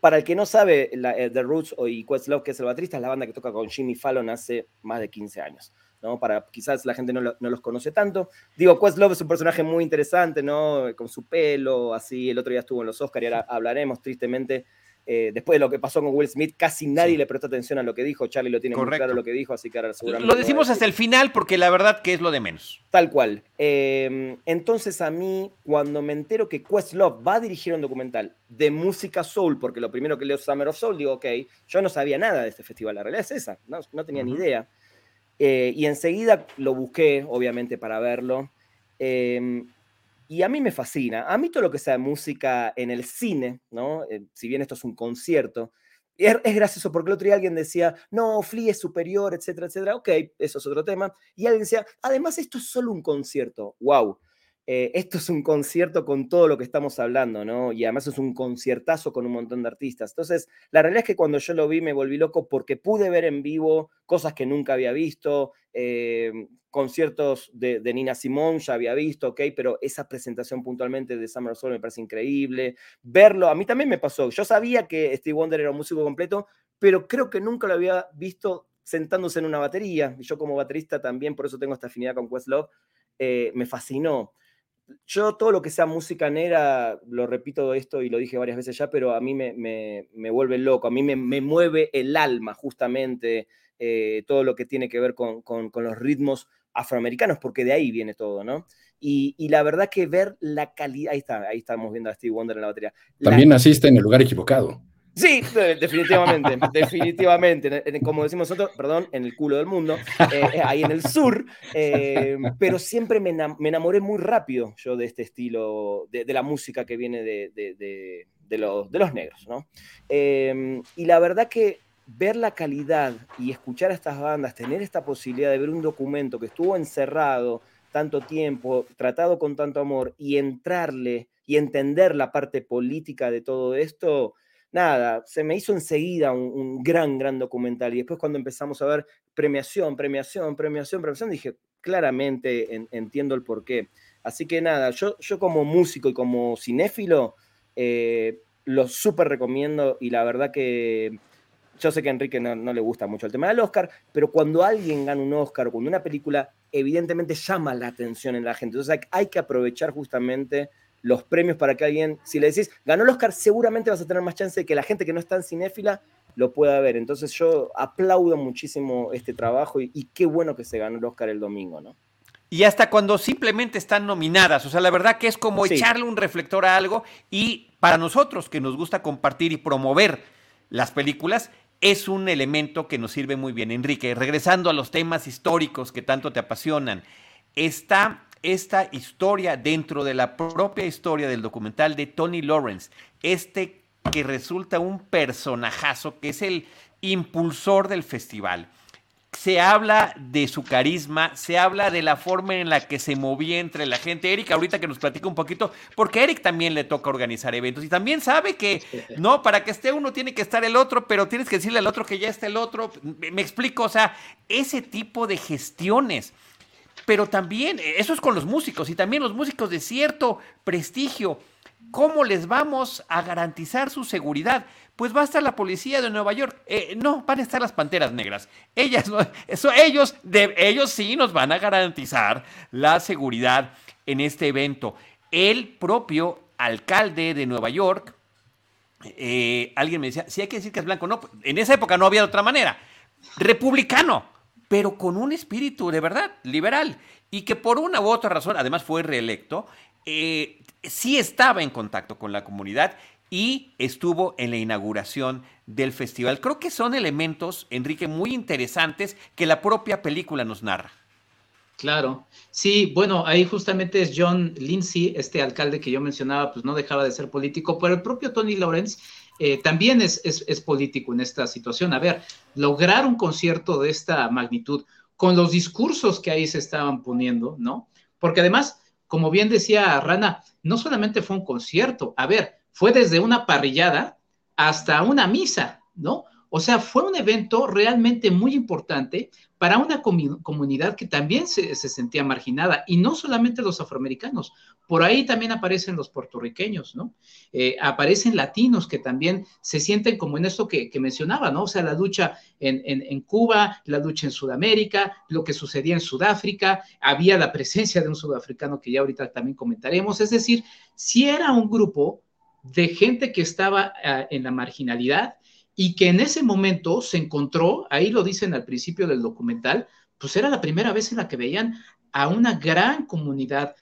para el que no sabe, la, eh, The Roots y Questlove, que es el baterista, es la banda que toca con Jimmy Fallon hace más de 15 años. ¿No? Para quizás la gente no, no, los conoce tanto. Digo, Questlove es un personaje muy interesante, ¿no? Con su pelo, así, el otro día estuvo en los Oscars y ahora hablaremos tristemente. Eh, después de lo que pasó con Will Smith, casi nadie le prestó atención a lo que dijo. Charlie lo tiene muy claro lo que dijo, así que ahora seguramente. Lo decimos hasta el final porque la verdad que es lo de menos. Tal cual. Em, entonces, a mí, cuando me entero que Questlove va a dirigir un documental de música soul, porque lo primero que leo es Summer of Soul, digo, ok, yo no sabía nada de este festival. La realidad es esa, no, no tenía ni idea. Eh, y enseguida lo busqué, obviamente, para verlo. Em, y a mí me fascina. A mí todo lo que sea música en el cine, ¿no? Eh, si bien esto es un concierto, es, gracioso porque el otro día alguien decía, no, Flea es superior, etcétera, etcétera. Ok, eso es otro tema. Y alguien decía, además esto es solo un concierto. ¡Wow! Eh, esto es un concierto con todo lo que estamos hablando, ¿no? Y además es un conciertazo con un montón de artistas. Entonces, la realidad es que cuando yo lo vi me volví loco porque pude ver en vivo cosas que nunca había visto, eh, conciertos de, Nina Simón ya había visto, ok, pero esa presentación puntualmente de Summer Soul me parece increíble. Verlo, a mí también me pasó. Yo sabía que Steve Wonder era un músico completo, pero creo que nunca lo había visto sentándose en una batería. Yo como baterista también, por eso tengo esta afinidad con Questlove, eh, me fascinó yo todo lo que sea música negra, lo repito esto y lo dije varias veces ya, pero a mí me, me, vuelve loco, a mí me, mueve el alma justamente eh, todo lo que tiene que ver con, con, los ritmos afroamericanos, porque de ahí viene todo, ¿no? Y, y, la verdad que ver la calidad, ahí está, ahí estamos viendo a Steve Wonder en la batería. También naciste en el lugar equivocado. Sí, definitivamente, definitivamente. Como decimos nosotros, perdón, en el culo del mundo, eh, ahí en el sur, eh, pero siempre me, enamoré muy rápido yo de este estilo, de, la música que viene de, los, de los, negros, ¿no? y la verdad que ver la calidad y escuchar a estas bandas, tener esta posibilidad de ver un documento que estuvo encerrado tanto tiempo, tratado con tanto amor, y entrarle y entender la parte política de todo esto, nada, se me hizo enseguida un, gran, gran documental. Y después cuando empezamos a ver premiación, premiación, premiación, premiación, dije, claramente entiendo el porqué. Así que nada, yo, yo como músico y como cinéfilo, eh, lo súper recomiendo y la verdad que yo sé que a Enrique no, no, le gusta mucho el tema del Oscar, pero cuando alguien gana un Oscar o cuando una película evidentemente llama la atención en la gente, entonces hay que aprovechar justamente los premios para que alguien, si le decís, ganó el Oscar, seguramente vas a tener más chance de que la gente que no está en cinéfila lo pueda ver. Entonces yo aplaudo muchísimo este trabajo y, y qué bueno que se ganó el Oscar el domingo, ¿no? Y hasta cuando simplemente están nominadas. O sea, la verdad que es como echarle un reflector a algo. Y para nosotros que nos gusta compartir y promover las películas, es un elemento que nos sirve muy bien. Enrique, regresando a los temas históricos que tanto te apasionan, está esta historia dentro de la propia historia del documental de Tony Lawrence, este que resulta un personajazo, que es el impulsor del festival se habla de su carisma, se habla de la forma en la que se movía entre la gente. Eric, ahorita que nos platica un poquito, porque a Eric también le toca organizar eventos y también sabe que, no, para que esté uno tiene que estar el otro, pero tienes que decirle al otro que ya está el otro. Me, explico, o sea, ese tipo de gestiones. Pero también, eso es con los músicos y también los músicos de cierto prestigio. ¿Cómo les vamos a garantizar su seguridad? pues va a estar la policía de Nueva York. Eh, no, van a estar las panteras negras. Ellas, eso, ellos, ellos sí nos van a garantizar la seguridad en este evento. El propio alcalde de Nueva York, eh, alguien me decía, si hay que decir que es blanco, no, en esa época no había de otra manera. Republicano, pero con un espíritu de verdad liberal y que por una u otra razón, además fue reelecto, eh, sí estaba en contacto con la comunidad y estuvo en la inauguración del festival. Creo que son elementos, Enrique, muy interesantes que la propia película nos narra. Claro, sí, bueno, ahí justamente es John Lindsay, este alcalde que yo mencionaba, pues no dejaba de ser político, pero el propio Tony Lawrence eh, también es, es, político en esta situación. A ver, lograr un concierto de esta magnitud con los discursos que ahí se estaban poniendo, ¿no? Porque además, como bien decía Rana, no solamente fue un concierto, a ver, fue desde una parrillada hasta una misa, ¿no? O sea, fue un evento realmente muy importante para una comunidad que también se, sentía marginada, y no solamente los afroamericanos, por ahí también aparecen los puertorriqueños, ¿no? Eh, aparecen latinos que también se sienten como en esto que, mencionaba, ¿no? O sea, la lucha en, en, Cuba, la lucha en Sudamérica, lo que sucedía en Sudáfrica, había la presencia de un sudafricano que ya ahorita también comentaremos, es decir, si era un grupo de gente que estaba ah, en la marginalidad y que en ese momento se encontró, ahí lo dicen al principio del documental, pues era la primera vez en la que veían a una gran comunidad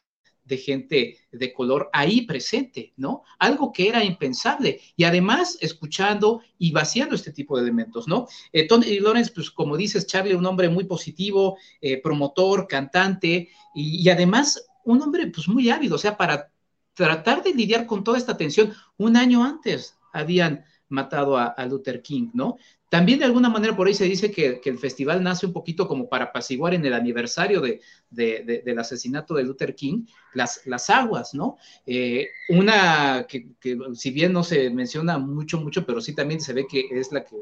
de gente de color ahí presente, ¿no? Algo que era impensable. Y además escuchando y vaciando este tipo de elementos, ¿no? Eh, Tony Lawrence, pues como dices, Charlie, un hombre muy positivo, eh, promotor, cantante y, y, además un hombre pues muy ávido, o sea, para tratar de lidiar con toda esta tensión. Un año antes habían matado a, Luther King, ¿no? También de alguna manera por ahí se dice que, el festival nace un poquito como para apaciguar en el aniversario de, del asesinato de Luther King las, las aguas, ¿no? Eh, una que, si bien no se menciona mucho, mucho, pero sí también se ve que es la que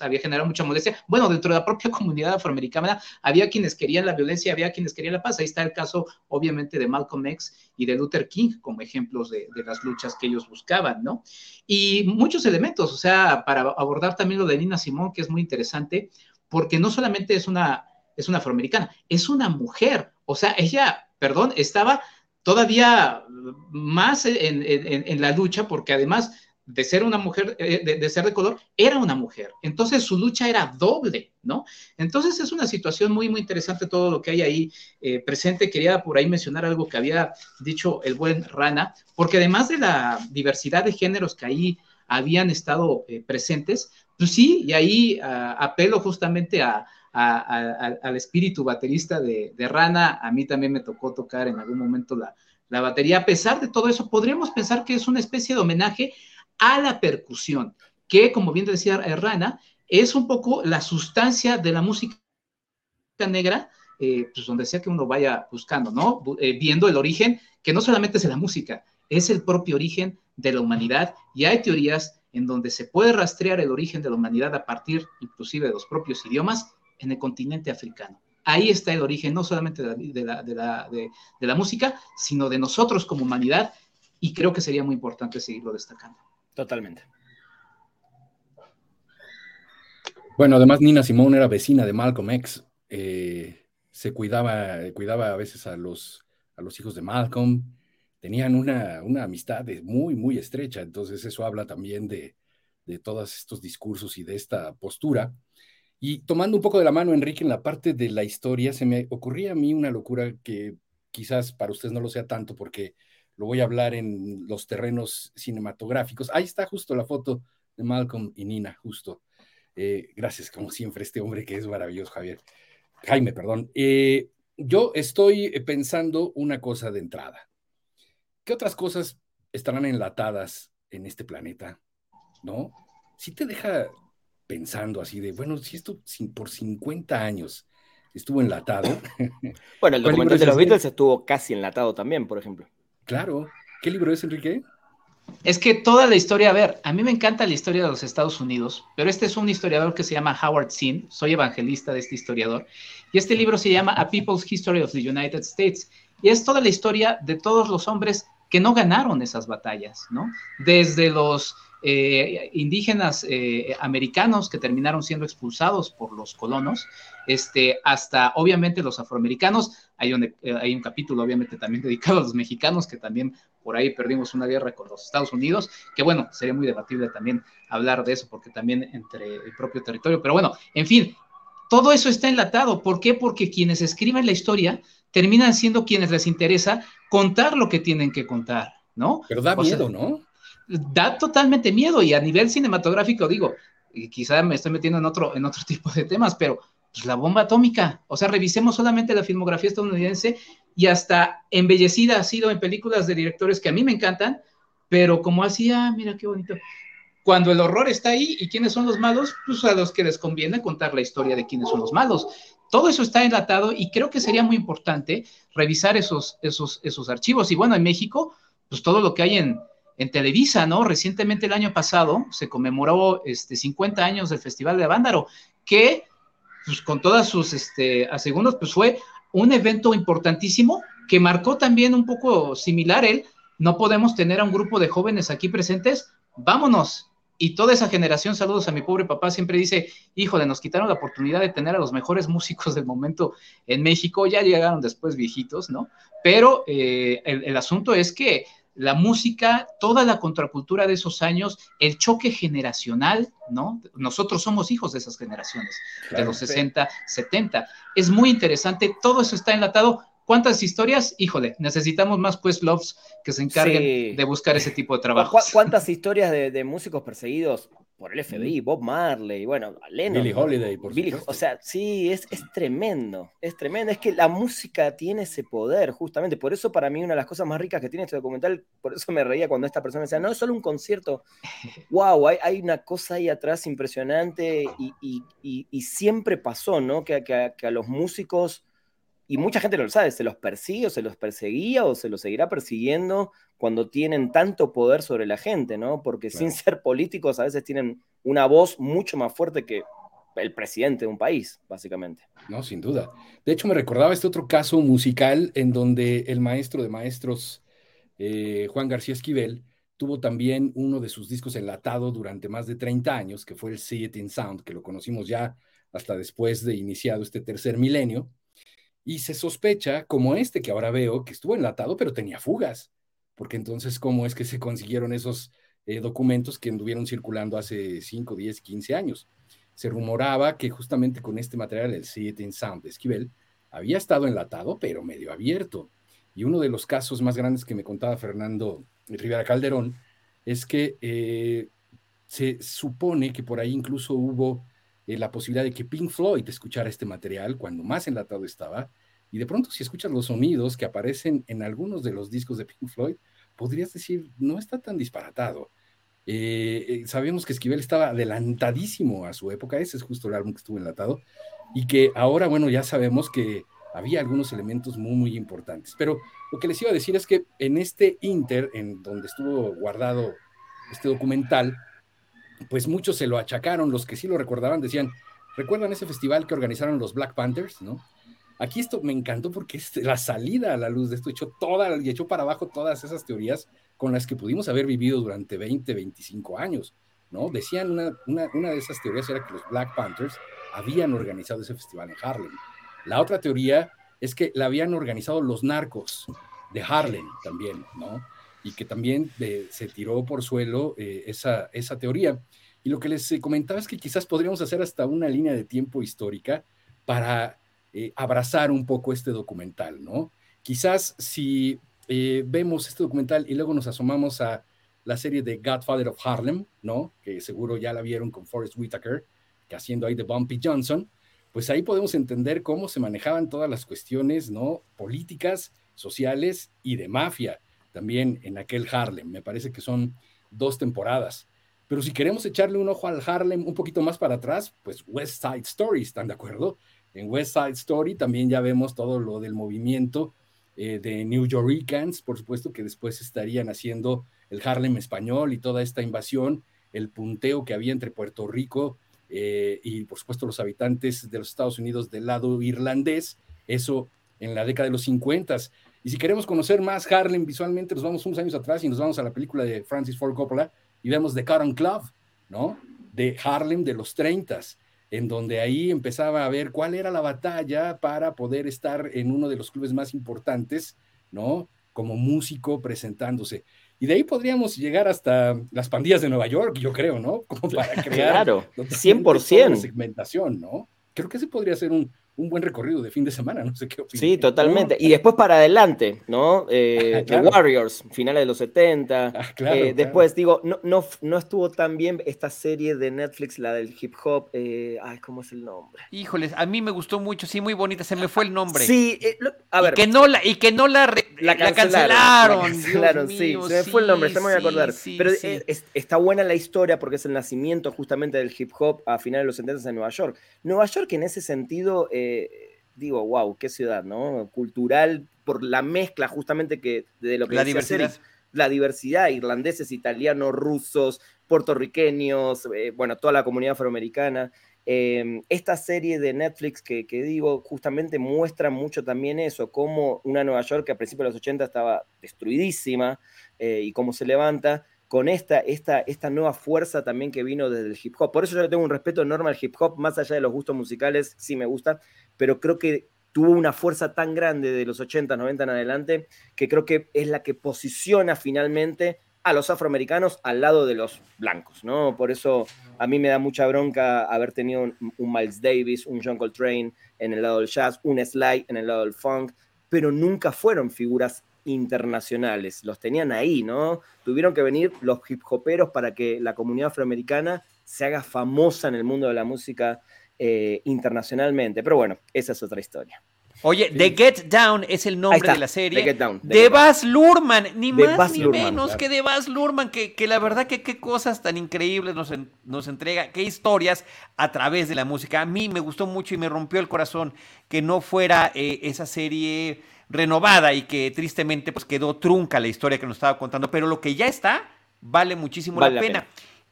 había generado mucha molestia. Bueno, dentro de la propia comunidad afroamericana había quienes querían la violencia, había quienes querían la paz. Ahí está el caso, obviamente, de Malcolm X y de Luther King como ejemplos de, de las luchas que ellos buscaban, ¿no? Y muchos elementos, o sea, para abordar también lo de Nina Que es muy interesante, porque no solamente es una, es una afroamericana, es una mujer, o sea, ella, perdón, estaba todavía más en, la lucha, porque además de ser una mujer, eh, de, ser de color, era una mujer. Entonces su lucha era doble, ¿no? Entonces es una situación muy, muy interesante todo lo que hay ahí eh, presente. Quería por ahí mencionar algo que había dicho el buen Rana, porque además de la diversidad de géneros que ahí habían estado eh, presentes, pues sí, y ahí apelo justamente al espíritu baterista de, Rana, a mí también me tocó tocar en algún momento la, la batería. A pesar de todo eso, podríamos pensar que es una especie de homenaje a la percusión, que como bien decía Rana, es un poco la sustancia de la música negra, eh, pues donde sea que uno vaya buscando, ¿no? Eh, viendo el origen, que no solamente es la música, es el propio origen de la humanidad y hay teorías en donde se puede rastrear el origen de la humanidad a partir inclusive de los propios idiomas en el continente africano. Ahí está el origen no solamente de la, de la, música, sino de nosotros como humanidad y creo que sería muy importante seguirlo destacando. Totalmente. Bueno, además Nina Simone era vecina de Malcolm X. Eh, se cuidaba, cuidaba a veces a los, a los hijos de Malcolm tenían una, una amistad muy, muy estrecha. Entonces eso habla también de, de todos estos discursos y de esta postura. Y tomando un poco de la mano, Enrique, en la parte de la historia, se me ocurría a mí una locura que quizás para ustedes no lo sea tanto porque lo voy a hablar en los terrenos cinematográficos. Ahí está justo la foto de Malcolm y Nina, justo. Eh, gracias, como siempre, este hombre que es maravilloso, Javier. Jaime, perdón. Eh, yo estoy pensando una cosa de entrada. ¿Qué otras cosas estarán enlatadas en este planeta? ¿No? Si te deja pensando así de, bueno, si esto por 50 años estuvo enlatado. Bueno, el documental de los Beatles estuvo casi enlatado también, por ejemplo. Claro. ¿Qué libro es, Enrique? Es que toda la historia, a ver, a mí me encanta la historia de los Estados Unidos, pero este es un historiador que se llama Howard Zinn, soy evangelista de este historiador, y este libro se llama A People's History of the United States, y es toda la historia de todos los hombres que no ganaron esas batallas, ¿no? Desde los eh, indígenas eh, americanos que terminaron siendo expulsados por los colonos, este, hasta obviamente los afroamericanos. Hay un, eh, hay un capítulo obviamente también dedicado a los mexicanos, que también por ahí perdimos una guerra con los Estados Unidos, que bueno, sería muy debatible también hablar de eso, porque también entre el propio territorio, pero bueno, en fin, todo eso está enlatado. ¿Por qué? Porque quienes escriben la historia terminan siendo quienes les interesa contar lo que tienen que contar, ¿no? Pero da miedo, ¿no? Da totalmente miedo y a nivel cinematográfico digo, y quizá me estoy metiendo en otro, en otro tipo de temas, pero pues, la bomba atómica, o sea, revisemos solamente la filmografía estadounidense y hasta embellecida ha sido en películas de directores que a mí me encantan, pero como hacía, mira qué bonito, cuando el horror está ahí y quiénes son los malos, pues a los que les conviene contar la historia de quiénes son los malos. Todo eso está enlatado y creo que sería muy importante revisar esos, esos, esos archivos. Y bueno, en México, pues todo lo que hay en, en Televisa, ¿no? Recientemente el año pasado se conmemoró este, 50 años del Festival de Avándaro, que pues, con todas sus este, aseguros, pues fue un evento importantísimo que marcó también un poco similar él. No podemos tener a un grupo de jóvenes aquí presentes, vámonos, y toda esa generación, saludos a mi pobre papá, siempre dice, híjole, nos quitaron la oportunidad de tener a los mejores músicos del momento en México, ya llegaron después viejitos, ¿no? Pero eh, el, asunto es que la música, toda la contracultura de esos años, el choque generacional, ¿no? Nosotros somos hijos de esas generaciones, de los 60, 70. Es muy interesante, todo eso está enlatado. ¿Cuántas historias? Híjole, necesitamos más pues loves que se encarguen de buscar ese tipo de trabajo. ¿Cuántas historias de, músicos perseguidos por el FBI, Bob Marley, bueno, Lennon? Billie Holiday, por Billie, O sea, sí, es, es tremendo, es tremendo. Es que la música tiene ese poder, justamente. Por eso para mí una de las cosas más ricas que tiene este documental, por eso me reía cuando esta persona decía, no, es solo un concierto. wow, hay, hay una cosa ahí atrás impresionante y, siempre pasó, ¿no? Que, que a los músicos y mucha gente no lo sabe, se los persigue o se los perseguía o se los seguirá persiguiendo cuando tienen tanto poder sobre la gente, ¿no? Porque sin ser políticos a veces tienen una voz mucho más fuerte que el presidente de un país, básicamente. No, sin duda. De hecho, me recordaba este otro caso musical en donde el maestro de maestros, eh, Juan García Esquivel, tuvo también uno de sus discos enlatado durante más de 30 años, que fue el See It in Sound, que lo conocimos ya hasta después de iniciado este tercer milenio y se sospecha, como este que ahora veo, que estuvo enlatado, pero tenía fugas. Porque entonces, ¿cómo es que se consiguieron esos eh, documentos que anduvieron circulando hace 5, 10, 15 años? Se rumoraba que justamente con este material, el See in Sound de Esquivel, había estado enlatado, pero medio abierto. Y uno de los casos más grandes que me contaba Fernando Rivera Calderón es que eh, se supone que por ahí incluso hubo eh, la posibilidad de que Pink Floyd escuchara este material cuando más enlatado estaba, y de pronto si escuchas los sonidos que aparecen en algunos de los discos de Pink Floyd, podrías decir, no está tan disparatado. Eh, sabemos que Esquivel estaba adelantadísimo a su época, ese es justo el álbum que estuvo enlatado, y que ahora, bueno, ya sabemos que había algunos elementos muy, muy importantes. Pero lo que les iba a decir es que en este Inter, en donde estuvo guardado este documental, pues muchos se lo achacaron, los que sí lo recordaban decían, ¿recuerdan ese festival que organizaron los Black Panthers? ¿no? Aquí esto me encantó porque es la salida a la luz de esto echó toda y echó para abajo todas esas teorías con las que pudimos haber vivido durante 20, 25 años, ¿no? Decían una, una, una de esas teorías era que los Black Panthers habían organizado ese festival en Harlem. La otra teoría es que la habían organizado los narcos de Harlem también, ¿no? Y que también eh, se tiró por suelo eh, esa, esa teoría. Y lo que les eh, comentaba es que quizás podríamos hacer hasta una línea de tiempo histórica para abrazar un poco este documental, ¿no? Quizás si vemos este documental y luego nos asomamos a la serie de Godfather of Harlem, ¿no? Que seguro ya la vieron con Forrest Whitaker, que haciendo ahí de Bumpy Johnson, pues ahí podemos entender cómo se manejaban todas las cuestiones, ¿no? Políticas, sociales y de mafia, también en aquel Harlem. Me parece que son dos temporadas. Pero si queremos echarle un ojo al Harlem un poquito más para atrás, pues West Side Story, ¿están de acuerdo? En West Side Story también ya vemos todo lo del movimiento eh, de New Yorkers, por supuesto que después estarían haciendo el Harlem español y toda esta invasión, el punteo que había entre Puerto Rico eh, y por supuesto los habitantes de los Estados Unidos del lado irlandés, eso en la década de los 50. Y si queremos conocer más Harlem visualmente, nos vamos unos años atrás y nos vamos a la película de Francis Ford Coppola y vemos The Cotton Club, ¿no? De Harlem de los 30 en donde ahí empezaba a ver cuál era la batalla para poder estar en uno de los clubes más importantes, ¿no? Como músico presentándose. Y de ahí podríamos llegar hasta las pandillas de Nueva York, yo creo, ¿no? Como para crear claro, 100%. segmentación, ¿no? Creo que ese podría ser un, un buen recorrido de fin de semana, no sé qué opinas. Sí, totalmente. Y después para adelante, ¿no? Eh, The Warriors, finales de los 70. Ah, eh, después, digo, no, no, no, estuvo tan bien esta serie de Netflix, la del hip hop. Eh, ay, ¿cómo es el nombre? Híjoles, a mí me gustó mucho, sí, muy bonita, se me fue el nombre. Sí, a ver. Y que no la, y que no la, la, cancelaron. La sí, se me fue el nombre, se me voy a acordar. Pero está buena la historia porque es el nacimiento justamente del hip hop a finales de los 70 en Nueva York. Nueva York en ese sentido digo, wow, qué ciudad, ¿no? Cultural, por la mezcla justamente que de lo que la diversidad. la diversidad, irlandeses, italianos, rusos, puertorriqueños, eh, bueno, toda la comunidad afroamericana. Em, esta serie de Netflix que, digo, justamente muestra mucho también eso, cómo una Nueva York que a principios de los 80 estaba destruidísima eh, y cómo se levanta, con esta, esta, esta nueva fuerza también que vino desde el hip hop. Por eso yo tengo un respeto enorme al hip hop, más allá de los gustos musicales, sí me gusta, pero creo que tuvo una fuerza tan grande de los 80, 90 en adelante, que creo que es la que posiciona finalmente a los afroamericanos al lado de los blancos, ¿no? Por eso a mí me da mucha bronca haber tenido un, Miles Davis, un John Coltrane en el lado del jazz, un Sly en el lado del funk, pero nunca fueron figuras internacionales, los tenían ahí, ¿no? Tuvieron que venir los hip hoperos para que la comunidad afroamericana se haga famosa en el mundo de la música eh, internacionalmente. Pero bueno, esa es otra historia. Oye, The Get Down es el nombre de la serie. The Get Down. de Baz Luhrmann, ni más ni menos que de Baz Luhrmann, que, que, la verdad que qué cosas tan increíbles nos, nos, entrega, qué historias a través de la música. A mí me gustó mucho y me rompió el corazón que no fuera eh, esa serie renovada y que tristemente pues quedó trunca la historia que nos estaba contando, pero lo que ya está vale muchísimo la, pena.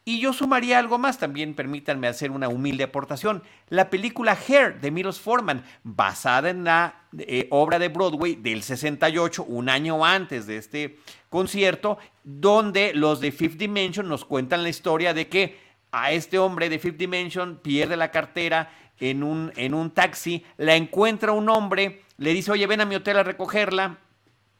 Y yo sumaría algo más, también permítanme hacer una humilde aportación. La película Hair de Milos Forman, basada en la eh, obra de Broadway del 68, un año antes de este concierto, donde los de Fifth Dimension nos cuentan la historia de que a este hombre de Fifth Dimension pierde la cartera en un, en un taxi, la encuentra un hombre le dice, oye, ven a mi hotel a recogerla.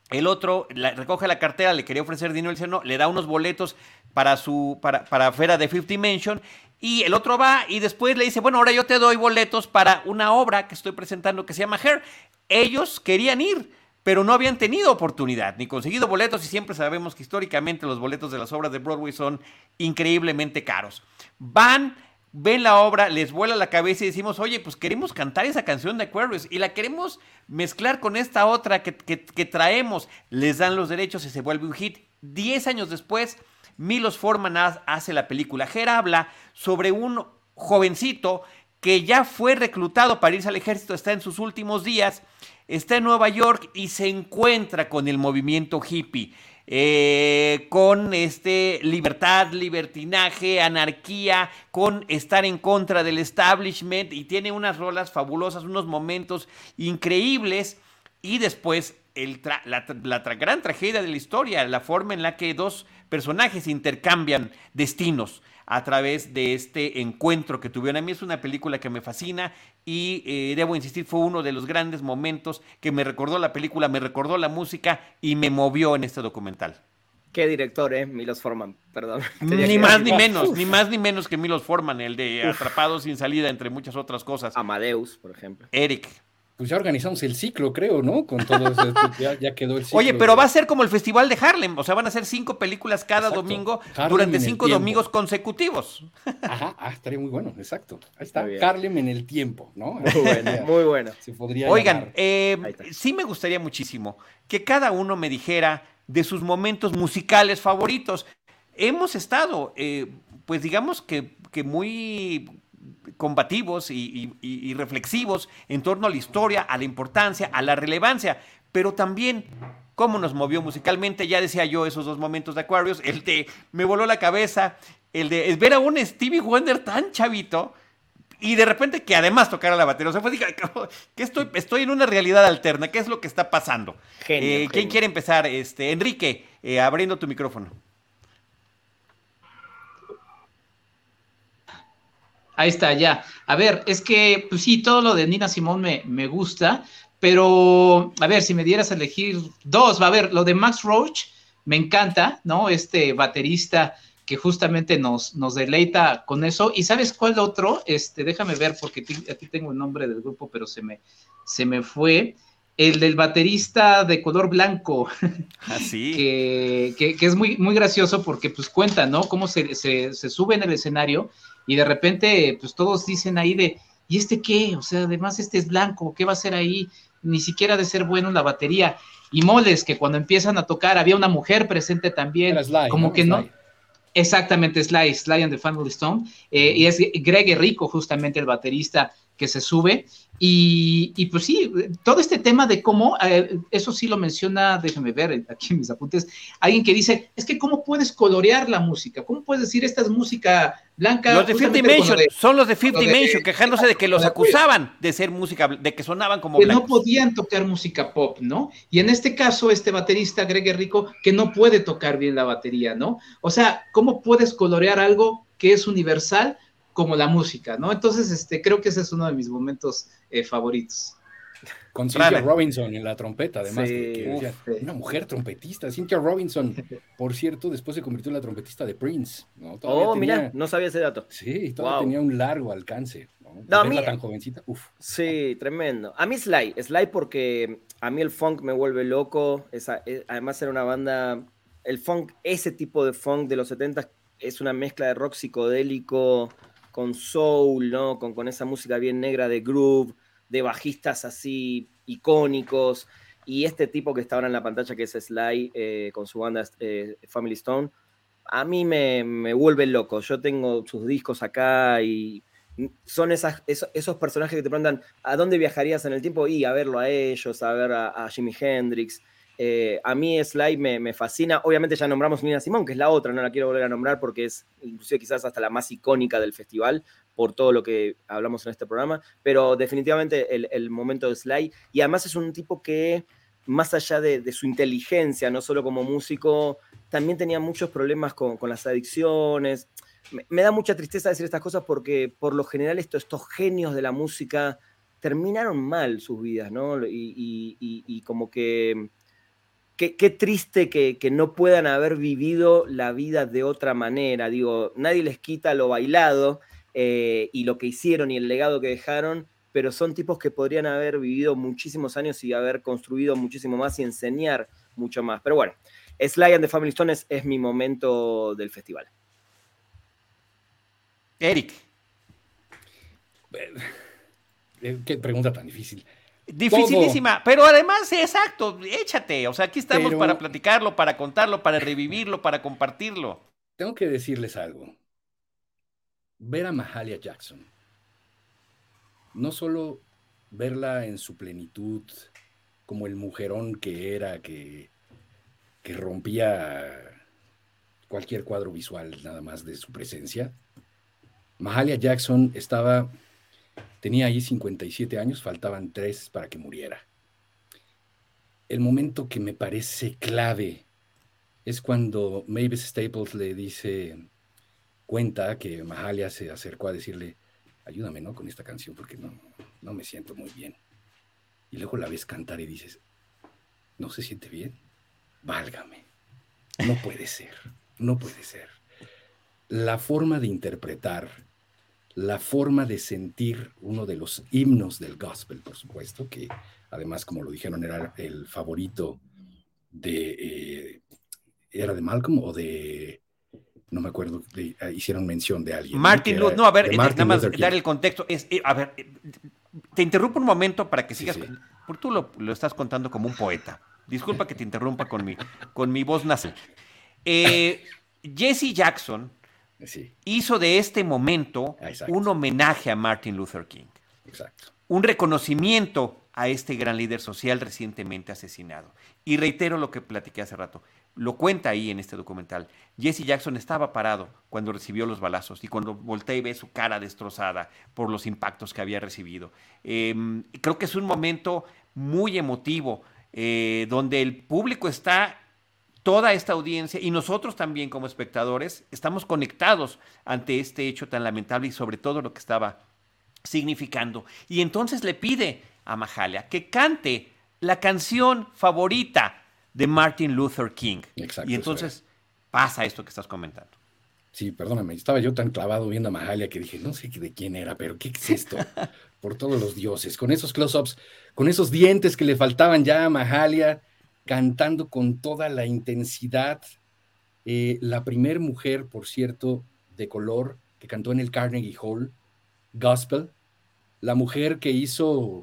El otro recoge la cartera, le quería ofrecer dinero, dice, no, le da unos boletos para su, para, para de Fifth Dimension. Y el otro va y después le dice, bueno, ahora yo te doy boletos para una obra que estoy presentando que se llama Hair. Ellos querían ir, pero no habían tenido oportunidad ni conseguido boletos y siempre sabemos que históricamente los boletos de las obras de Broadway son increíblemente caros. Van ven la obra, les vuela la cabeza y decimos, oye, pues queremos cantar esa canción de Aquarius y la queremos mezclar con esta otra que, traemos. Les dan los derechos y se vuelve un hit. Diez años después Milos Forman hace la película. Ger habla sobre un jovencito que ya fue reclutado para irse al ejército, está en sus últimos días, está en Nueva York y se encuentra con el movimiento hippie. Eh, con este libertad, libertinaje, anarquía, con estar en contra del establishment y tiene unas rolas fabulosas, unos momentos increíbles. Y después la, gran tragedia de la historia, la forma en la que dos personajes intercambian destinos a través de este encuentro que tuvieron. A mí es una película que me fascina y eh, debo insistir, fue uno de los grandes momentos que me recordó la película, me recordó la música y me movió en este documental. Qué director, ¿eh? Milos Forman, perdón. Ni más ni menos, ni más ni menos que Milos Forman, el de Atrapados sin salida, entre muchas otras cosas. Amadeus, por ejemplo. Eric pues ya organizamos el ciclo, creo, ¿no? Con todo eso, ya, quedó el ciclo. Oye, pero va a ser como el Festival de Harlem, o sea, van a ser cinco películas cada domingo durante cinco domingos consecutivos. Ajá, ah, estaría muy bueno, exacto. Ahí está, Harlem en el tiempo, ¿no? Muy bueno, muy bueno. Oigan, eh, sí me gustaría muchísimo que cada uno me dijera de sus momentos musicales favoritos. Hemos estado, eh, pues digamos que, que muy combativos y, reflexivos en torno a la historia, a la importancia, a la relevancia, pero también cómo nos movió musicalmente. Ya decía yo esos dos momentos de Aquarius, el de me voló la cabeza, el de ver a un Stevie Wonder tan chavito y de repente que además tocara la batería. O sea, fue que estoy, estoy en una realidad alterna, ¿qué es lo que está pasando? Eh, ¿Quién quiere empezar? Este, Enrique, eh, abriendo tu micrófono. Ahí está, ya. A ver, es que, pues sí, todo lo de Nina Simón me, me gusta, pero, a ver, si me dieras a elegir dos, va a ver, lo de Max Roach me encanta, ¿no? Este baterista que justamente nos, nos deleita con eso. ¿Y sabes cuál otro? Este, déjame ver, porque aquí tengo el nombre del grupo, pero se me, se me fue. El del baterista de color blanco. Así. Ah, que, que, es muy, muy gracioso porque pues cuenta, ¿no? Cómo se, se, se sube en el escenario y de repente, pues todos dicen ahí de, ¿y este qué? O sea, además este es blanco, ¿qué va a hacer ahí? Ni siquiera de ser bueno en la batería. Y moles, que cuando empiezan a tocar, había una mujer presente también, como que no. Exactamente, Sly, Sly and the Family Stone. Eh, y es Greg Rico, justamente el baterista que se sube. Y, pues sí, todo este tema de cómo, eh, eso sí lo menciona, déjame ver aquí en mis apuntes, alguien que dice, es que cómo puedes colorear la música, cómo puedes decir esta es música blanca. Los de Fifth Dimension, son los de Fifth Dimension, quejándose de que los acusaban de ser música, de que sonaban como Que no podían tocar música pop, ¿no? Y en este caso, este baterista, Greg Rico, que no puede tocar bien la batería, ¿no? O sea, ¿cómo puedes colorear algo que es universal? Como la música, ¿no? Entonces, este, creo que ese es uno de mis momentos eh, favoritos. Con Cynthia Robinson en la trompeta, además, de que una mujer trompetista. Cynthia Robinson, por cierto, después se convirtió en la trompetista de Prince. ¿no? oh, mira, no sabía ese dato. Sí, todavía tenía un largo alcance. ¿no? a mí, tan jovencita, uf. Sí, tremendo. A mí Sly, Sly porque a mí el funk me vuelve loco. Esa, eh, además era una banda, el funk, ese tipo de funk de los 70 es una mezcla de rock psicodélico, con soul, ¿no? Con, con esa música bien negra de groove, de bajistas así icónicos. Y este tipo que está ahora en la pantalla, que es Sly, eh, con su banda eh, Family Stone, a mí me, me, vuelve loco. Yo tengo sus discos acá y son esas, esos, personajes que te preguntan, ¿a dónde viajarías en el tiempo? Y a verlo a ellos, a ver a, a Jimi Hendrix. Eh, a mí Sly me, fascina. Obviamente ya nombramos Nina Simón, que es la otra, no la quiero volver a nombrar porque es inclusive quizás hasta la más icónica del festival por todo lo que hablamos en este programa, pero definitivamente el, momento de Sly. Y además es un tipo que, más allá de, su inteligencia, no solo como músico, también tenía muchos problemas con, las adicciones. Me, da mucha tristeza decir estas cosas porque por lo general estos genios de la música terminaron mal sus vidas, ¿no? y como que qué, triste que, no puedan haber vivido la vida de otra manera. Digo, nadie les quita lo bailado eh, y lo que hicieron y el legado que dejaron, pero son tipos que podrían haber vivido muchísimos años y haber construido muchísimo más y enseñar mucho más. Pero bueno, Sly and the Family Stone es, es mi momento del festival. Eric. Eh, qué pregunta tan difícil. Dificilísima, pero además, exacto, échate. O sea, aquí estamos para platicarlo, para contarlo, para revivirlo, para compartirlo. tengo que decirles algo. Ver a Mahalia Jackson, no solo verla en su plenitud, como el mujerón que era, que, que rompía cualquier cuadro visual nada más de su presencia. Mahalia Jackson estaba, tenía ahí 57 años, faltaban tres para que muriera. El momento que me parece clave es cuando Mavis Staples le dice, cuenta que Mahalia se acercó a decirle, ayúdame, ¿no? Con esta canción porque no, no me siento muy bien. Y luego la ves cantar y dices, ¿no se siente bien? Válgame. No puede ser, no puede ser. La forma de interpretar, la forma de sentir uno de los himnos del gospel, por supuesto, que además, como lo dijeron, era el favorito de, eh, ¿era de Malcolm o de, no me acuerdo, ah, hicieron mención de alguien. Martin Luther, no, a ver, nada más dar el contexto. Es, eh, a ver, te interrumpo un momento para que sigas, porque tú lo, lo estás contando como un poeta. Disculpa que te interrumpa con mi, con mi voz nasal. Eh, Jesse Jackson hizo de este momento un homenaje a Martin Luther King. Un reconocimiento a este gran líder social recientemente asesinado. Y reitero lo que platiqué hace rato. Lo cuenta ahí en este documental. Jesse Jackson estaba parado cuando recibió los balazos y cuando voltea y ve su cara destrozada por los impactos que había recibido. Em, creo que es un momento muy emotivo eh, donde el público está, toda esta audiencia y nosotros también como espectadores estamos conectados ante este hecho tan lamentable y sobre todo lo que estaba significando. Y entonces le pide a Mahalia que cante la canción favorita de Martin Luther King. y entonces pasa esto que estás comentando. Sí, perdóname, estaba yo tan clavado viendo a Mahalia que dije, no sé de quién era, pero ¿qué es esto? Por todos los dioses, con esos close-ups, con esos dientes que le faltaban ya a Mahalia, cantando con toda la intensidad. Eh, la primer mujer, por cierto, de color que cantó en el Carnegie Hall, Gospel, la mujer que hizo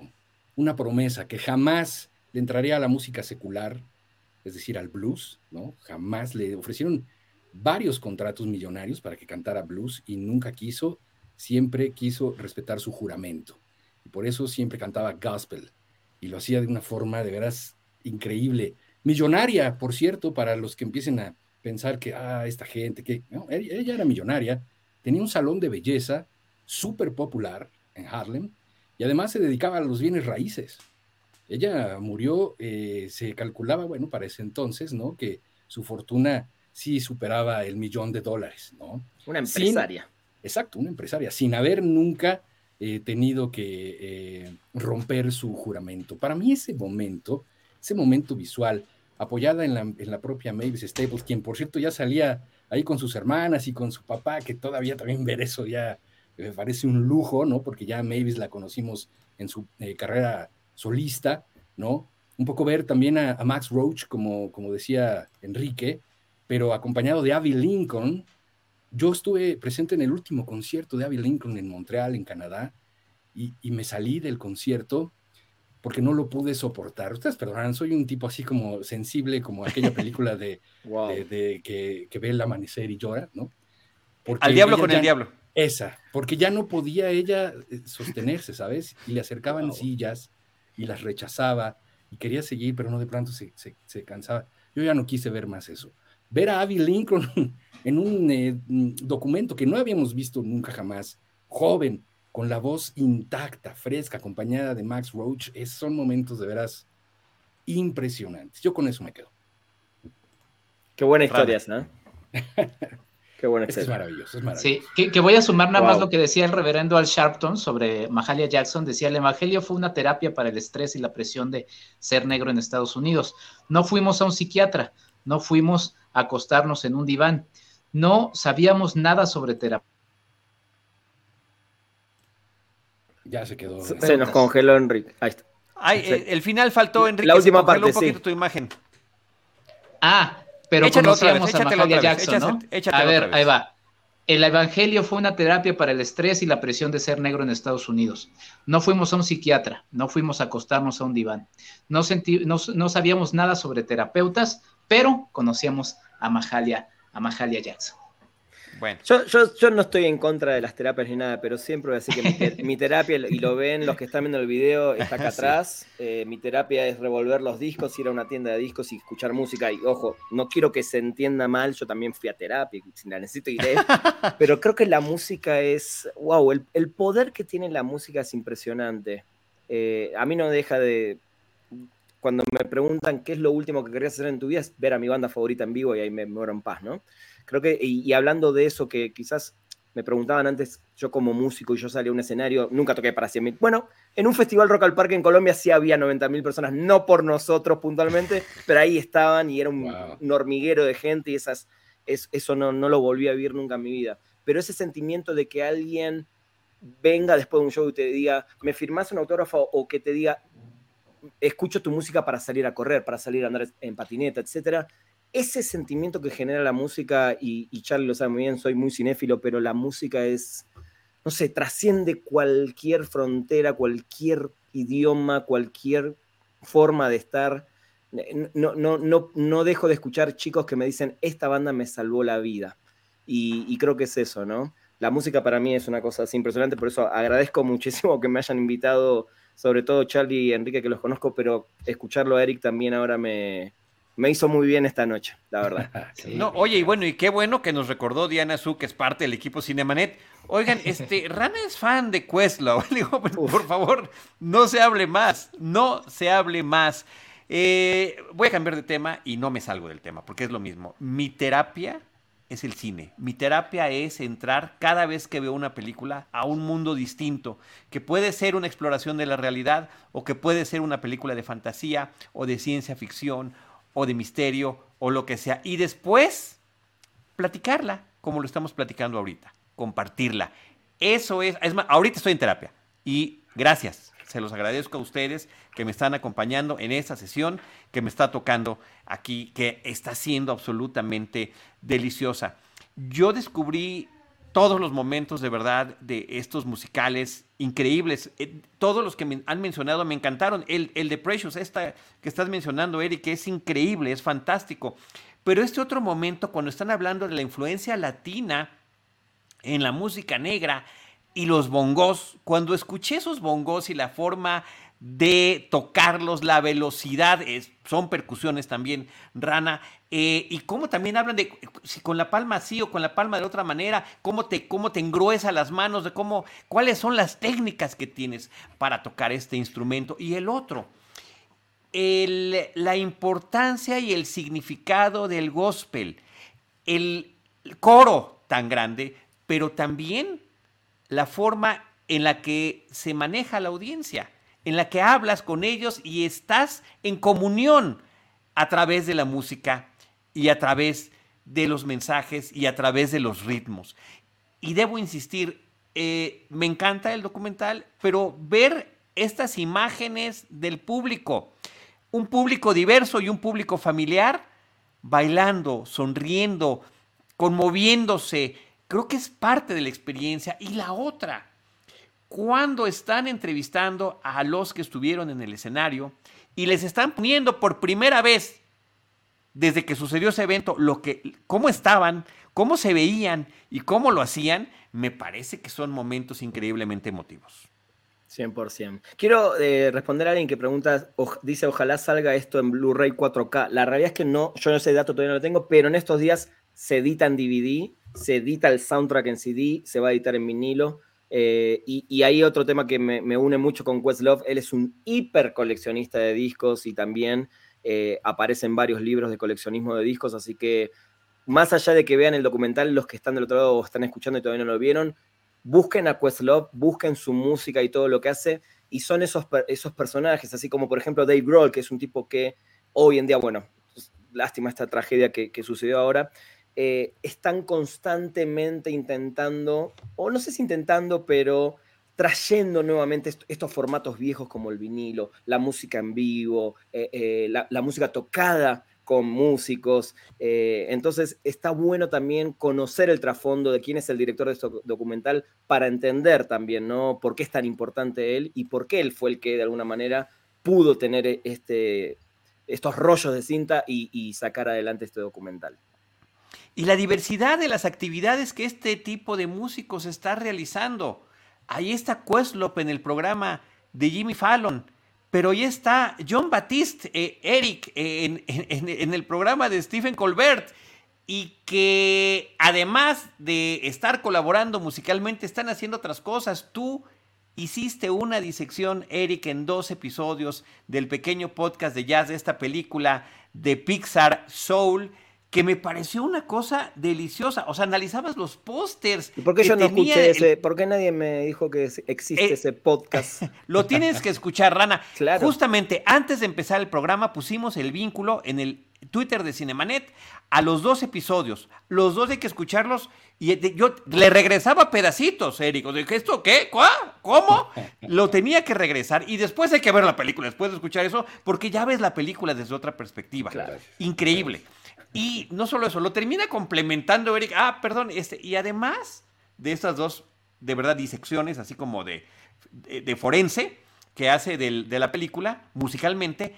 una promesa que jamás le entraría a la música secular, es decir, al blues, ¿no? Jamás le ofrecieron varios contratos millonarios para que cantara blues y nunca quiso, siempre quiso respetar su juramento. Y por eso siempre cantaba gospel y lo hacía de una forma de veras increíble. Millonaria, por cierto, para los que empiecen a pensar que, ah, esta gente, que ella, era millonaria, tenía un salón de belleza súper popular en Harlem y además se dedicaba a los bienes raíces. Ella murió, eh, se calculaba, bueno, para ese entonces, ¿no? Que su fortuna sí superaba el millón de dólares, ¿no? Una empresaria. exacto, una empresaria, sin haber nunca eh, tenido que eh, romper su juramento. Para mí ese momento, ese momento visual, apoyada en la, en la, propia Mavis Staples, quien por cierto ya salía ahí con sus hermanas y con su papá, que todavía también ver eso ya me parece un lujo, ¿no? Porque ya Mavis la conocimos en su eh, carrera solista, ¿no? Un poco ver también a, Max Roach, como, como decía Enrique, pero acompañado de Avi Lincoln. Yo estuve presente en el último concierto de Avi Lincoln en Montreal, en Canadá, y, me salí del concierto porque no lo pude soportar. Ustedes perdonarán, soy un tipo así como sensible, como aquella película de, de, que, ve el amanecer y llora, ¿no? Al diablo con el diablo. Esa, porque ya no podía ella eh, sostenerse, ¿sabes? Y le acercaban sillas y las rechazaba y quería seguir, pero no de pronto se, se cansaba. Yo ya no quise ver más eso ver a Abby Lincoln en un eh, documento que no habíamos visto nunca jamás, joven, con la voz intacta, fresca, acompañada de Max Roach, son momentos de veras impresionantes. Yo con eso me quedo. Qué buena historia, ¿no? Qué buena historia. Es maravilloso, es maravilloso. Sí, que, voy a sumar nada más lo que decía el reverendo Al Sharpton sobre Mahalia Jackson. Decía, el evangelio fue una terapia para el estrés y la presión de ser negro en Estados Unidos. No fuimos a un psiquiatra, no fuimos acostarnos en un diván. No sabíamos nada sobre terapia. Ya se quedó. Se, nos congeló Enrique. Ahí está. el, final faltó, Enrique. La última parte, un poquito tu imagen. Ah, pero conocíamos a Mahalia Jackson, ¿no? a ver, ahí va. El Evangelio fue una terapia para el estrés y la presión de ser negro en Estados Unidos. No fuimos a un psiquiatra, no fuimos a acostarnos a un diván. No, no sabíamos nada sobre terapeutas, pero conocíamos a Mahalia, a Mahalia Jackson. Bueno. Yo, yo, no estoy en contra de las terapias ni nada, pero siempre voy a decir que mi, terapia, y lo ven los que están viendo el video, está acá atrás. Eh, mi terapia es revolver los discos, ir a una tienda de discos y escuchar música. Y ojo, no quiero que se entienda mal, yo también fui a terapia, si la necesito iré. pero creo que la música es, wow, el, poder que tiene la música es impresionante. Eh, a mí no deja de, cuando me preguntan qué es lo último que querías hacer en tu vida, es ver a mi banda favorita en vivo y ahí me muero en paz, ¿no? Creo que, y, hablando de eso, que quizás me preguntaban antes, yo como músico y yo salí a un escenario, nunca toqué para 100.000. Bueno, en un festival Rock al Parque en Colombia sí había 90.000 personas, no por nosotros puntualmente, pero ahí estaban y era un, hormiguero de gente y esas, eso no, no lo volví a vivir nunca en mi vida. Pero ese sentimiento de que alguien venga después de un show y te diga, me firmas un autógrafo o que te diga, escucho tu música para salir a correr, para salir a andar en patineta, etcétera. Ese sentimiento que genera la música, y, Charlie lo sabe muy bien, soy muy cinéfilo, pero la música es, no sé, trasciende cualquier frontera, cualquier idioma, cualquier forma de estar. No, no, no, no dejo de escuchar chicos que me dicen, esta banda me salvó la vida. Y, y creo que es eso, ¿no? La música para mí es una cosa así impresionante, por eso agradezco muchísimo que me hayan invitado sobre todo Charlie y Enrique que los conozco, pero escucharlo a Eric también ahora me, me hizo muy bien esta noche, la verdad. No, oye, y bueno, y qué bueno que nos recordó Diana Su, que es parte del equipo Cinemanet. Oigan, este, Rana es fan de Questlove. Digo, pues, por favor, no se hable más, no se hable más. Eh, voy a cambiar de tema y no me salgo del tema, porque es lo mismo. Mi terapia es el cine. Mi terapia es entrar cada vez que veo una película a un mundo distinto, que puede ser una exploración de la realidad o que puede ser una película de fantasía o de ciencia ficción o de misterio o lo que sea. Y después platicarla como lo estamos platicando ahorita, compartirla. Eso es, es más, ahorita estoy en terapia y gracias se los agradezco a ustedes que me están acompañando en esta sesión que me está tocando aquí, que está siendo absolutamente deliciosa. Yo descubrí todos los momentos de verdad de estos musicales increíbles. Eh, todos los que han mencionado me encantaron. El, el de Precious, esta que estás mencionando, Eric, es increíble, es fantástico. Pero este otro momento, cuando están hablando de la influencia latina en la música negra, y los bongos, cuando escuché esos bongos y la forma de tocarlos, la velocidad, son percusiones también, Rana, eh, y cómo también hablan de si con la palma así o con la palma de otra manera, cómo te, cómo te engruesa las manos, de cómo, cuáles son las técnicas que tienes para tocar este instrumento. Y el otro, la importancia y el significado del gospel, el coro tan grande, pero también la forma en la que se maneja la audiencia, en la que hablas con ellos y estás en comunión a través de la música y a través de los mensajes y a través de los ritmos. Y debo insistir, eh, me encanta el documental, pero ver estas imágenes del público, un público diverso y un público familiar, bailando, sonriendo, conmoviéndose, Creo que es parte de la experiencia. Y la otra, cuando están entrevistando a los que estuvieron en el escenario y les están poniendo por primera vez desde que sucedió ese evento lo que cómo estaban, cómo se veían y cómo lo hacían, me parece que son momentos increíblemente emotivos. 100%. Quiero eh, responder a alguien que pregunta, dice, ojalá salga esto en Blu-ray 4K. La realidad es que no, yo no sé dato, todavía no lo tengo, pero en estos días se edita en DVD se edita el soundtrack en CD, se va a editar en vinilo. Eh, y, hay otro tema que me, une mucho con Questlove. Él es un hiper coleccionista de discos y también eh, aparece en varios libros de coleccionismo de discos. Así que, más allá de que vean el documental, los que están del otro lado o están escuchando y todavía no lo vieron, busquen a Questlove, busquen su música y todo lo que hace. Y son esos, esos personajes, así como por ejemplo Dave Grohl, que es un tipo que hoy en día, bueno, lástima esta tragedia que sucedió ahora, eh, están constantemente intentando, o no sé si intentando, pero trayendo nuevamente estos formatos viejos como el vinilo, la música en vivo, eh, eh, la, música tocada con músicos. entonces está bueno también conocer el trasfondo de quién es el director de este documental para entender también, ¿no? Por qué es tan importante él y por qué él fue el que de alguna manera pudo tener este, estos rollos de cinta y sacar adelante este documental. Y la diversidad de las actividades que este tipo de músicos está realizando. Ahí está Questlove en el programa de Jimmy Fallon, pero ahí está John Batiste, eh, Eric, eh, en, el programa de Stephen Colbert, y que además de estar colaborando musicalmente, están haciendo otras cosas. Tú hiciste una disección, Eric, en dos episodios del pequeño podcast de jazz de esta película de Pixar Soul que me pareció una cosa deliciosa. O sea, analizabas los pósters. ¿Y por qué yo no escuché ese? ¿Por qué nadie me dijo que existe eh, ese podcast? Lo tienes que escuchar, Rana. Claro. Justamente antes de empezar el programa pusimos el vínculo en el Twitter de Cinemanet a los dos episodios. Los dos hay que escucharlos. Y yo le regresaba pedacitos, Eric. Dije, ¿esto qué? ¿Cómo? Lo tenía que regresar. Y después hay que ver la película, después de escuchar eso, porque ya ves la película desde otra perspectiva. Increíble. Y no solo eso, lo termina complementando Eric. Ah, perdón, este, y además de estas dos, de verdad, disecciones, así como de, de, forense, que hace de la película, musicalmente,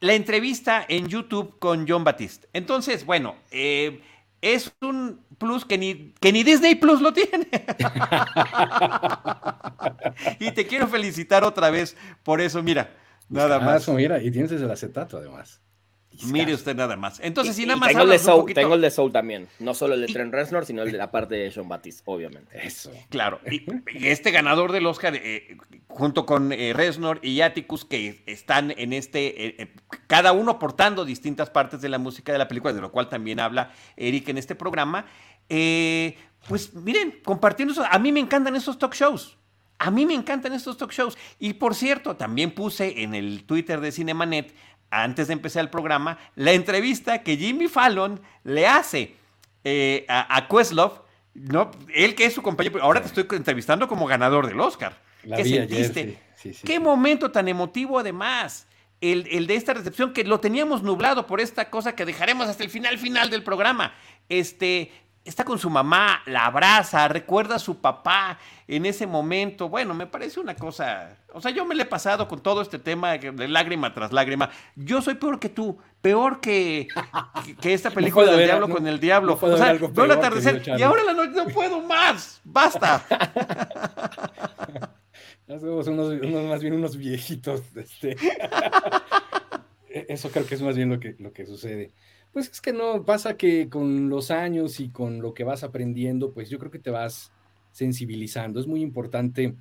la entrevista en YouTube con John Batiste. Entonces, bueno, eh, es un plus que ni, que ni Disney Plus lo tiene. y te quiero felicitar otra vez por eso, mira, nada más. Mira, y tienes el acetato además. Mire usted nada más. Entonces, si nada más. Tengo el, de Soul, tengo el de Soul también. No solo el de Trent Reznor, sino el de la parte de John Batiste, obviamente. Eso. Claro. Y, este ganador del Oscar, eh, junto con eh, Reznor y Atticus, que están en este. Eh, cada uno aportando distintas partes de la música de la película, de lo cual también habla Eric en este programa. pues miren, compartiendo eso. A mí me encantan esos talk shows. A mí me encantan estos talk shows. Y por cierto, también puse en el Twitter de Cinemanet antes de empezar el programa, la entrevista que Jimmy Fallon le hace eh, a, a Questlove, ¿no? él que es su compañero, ahora te estoy entrevistando como ganador del Oscar. ¿Qué sentiste? Qué momento tan emotivo además. El, el, de esta recepción que lo teníamos nublado por esta cosa que dejaremos hasta el final final del programa. Este, está con su mamá, la abraza, recuerda a su papá en ese momento. Bueno, me parece una cosa. O sea, yo me le he pasado con todo este tema de lágrima tras lágrima. Yo soy peor que tú, peor que, que, esta película del diablo con el diablo. o sea, veo el atardecer y ahora la noche no puedo más. Basta. somos unos, más bien unos viejitos. Este. Eso creo que es más bien lo que, lo que sucede. Pues es que no, pasa que con los años y con lo que vas aprendiendo, pues yo creo que te vas sensibilizando. Es muy importante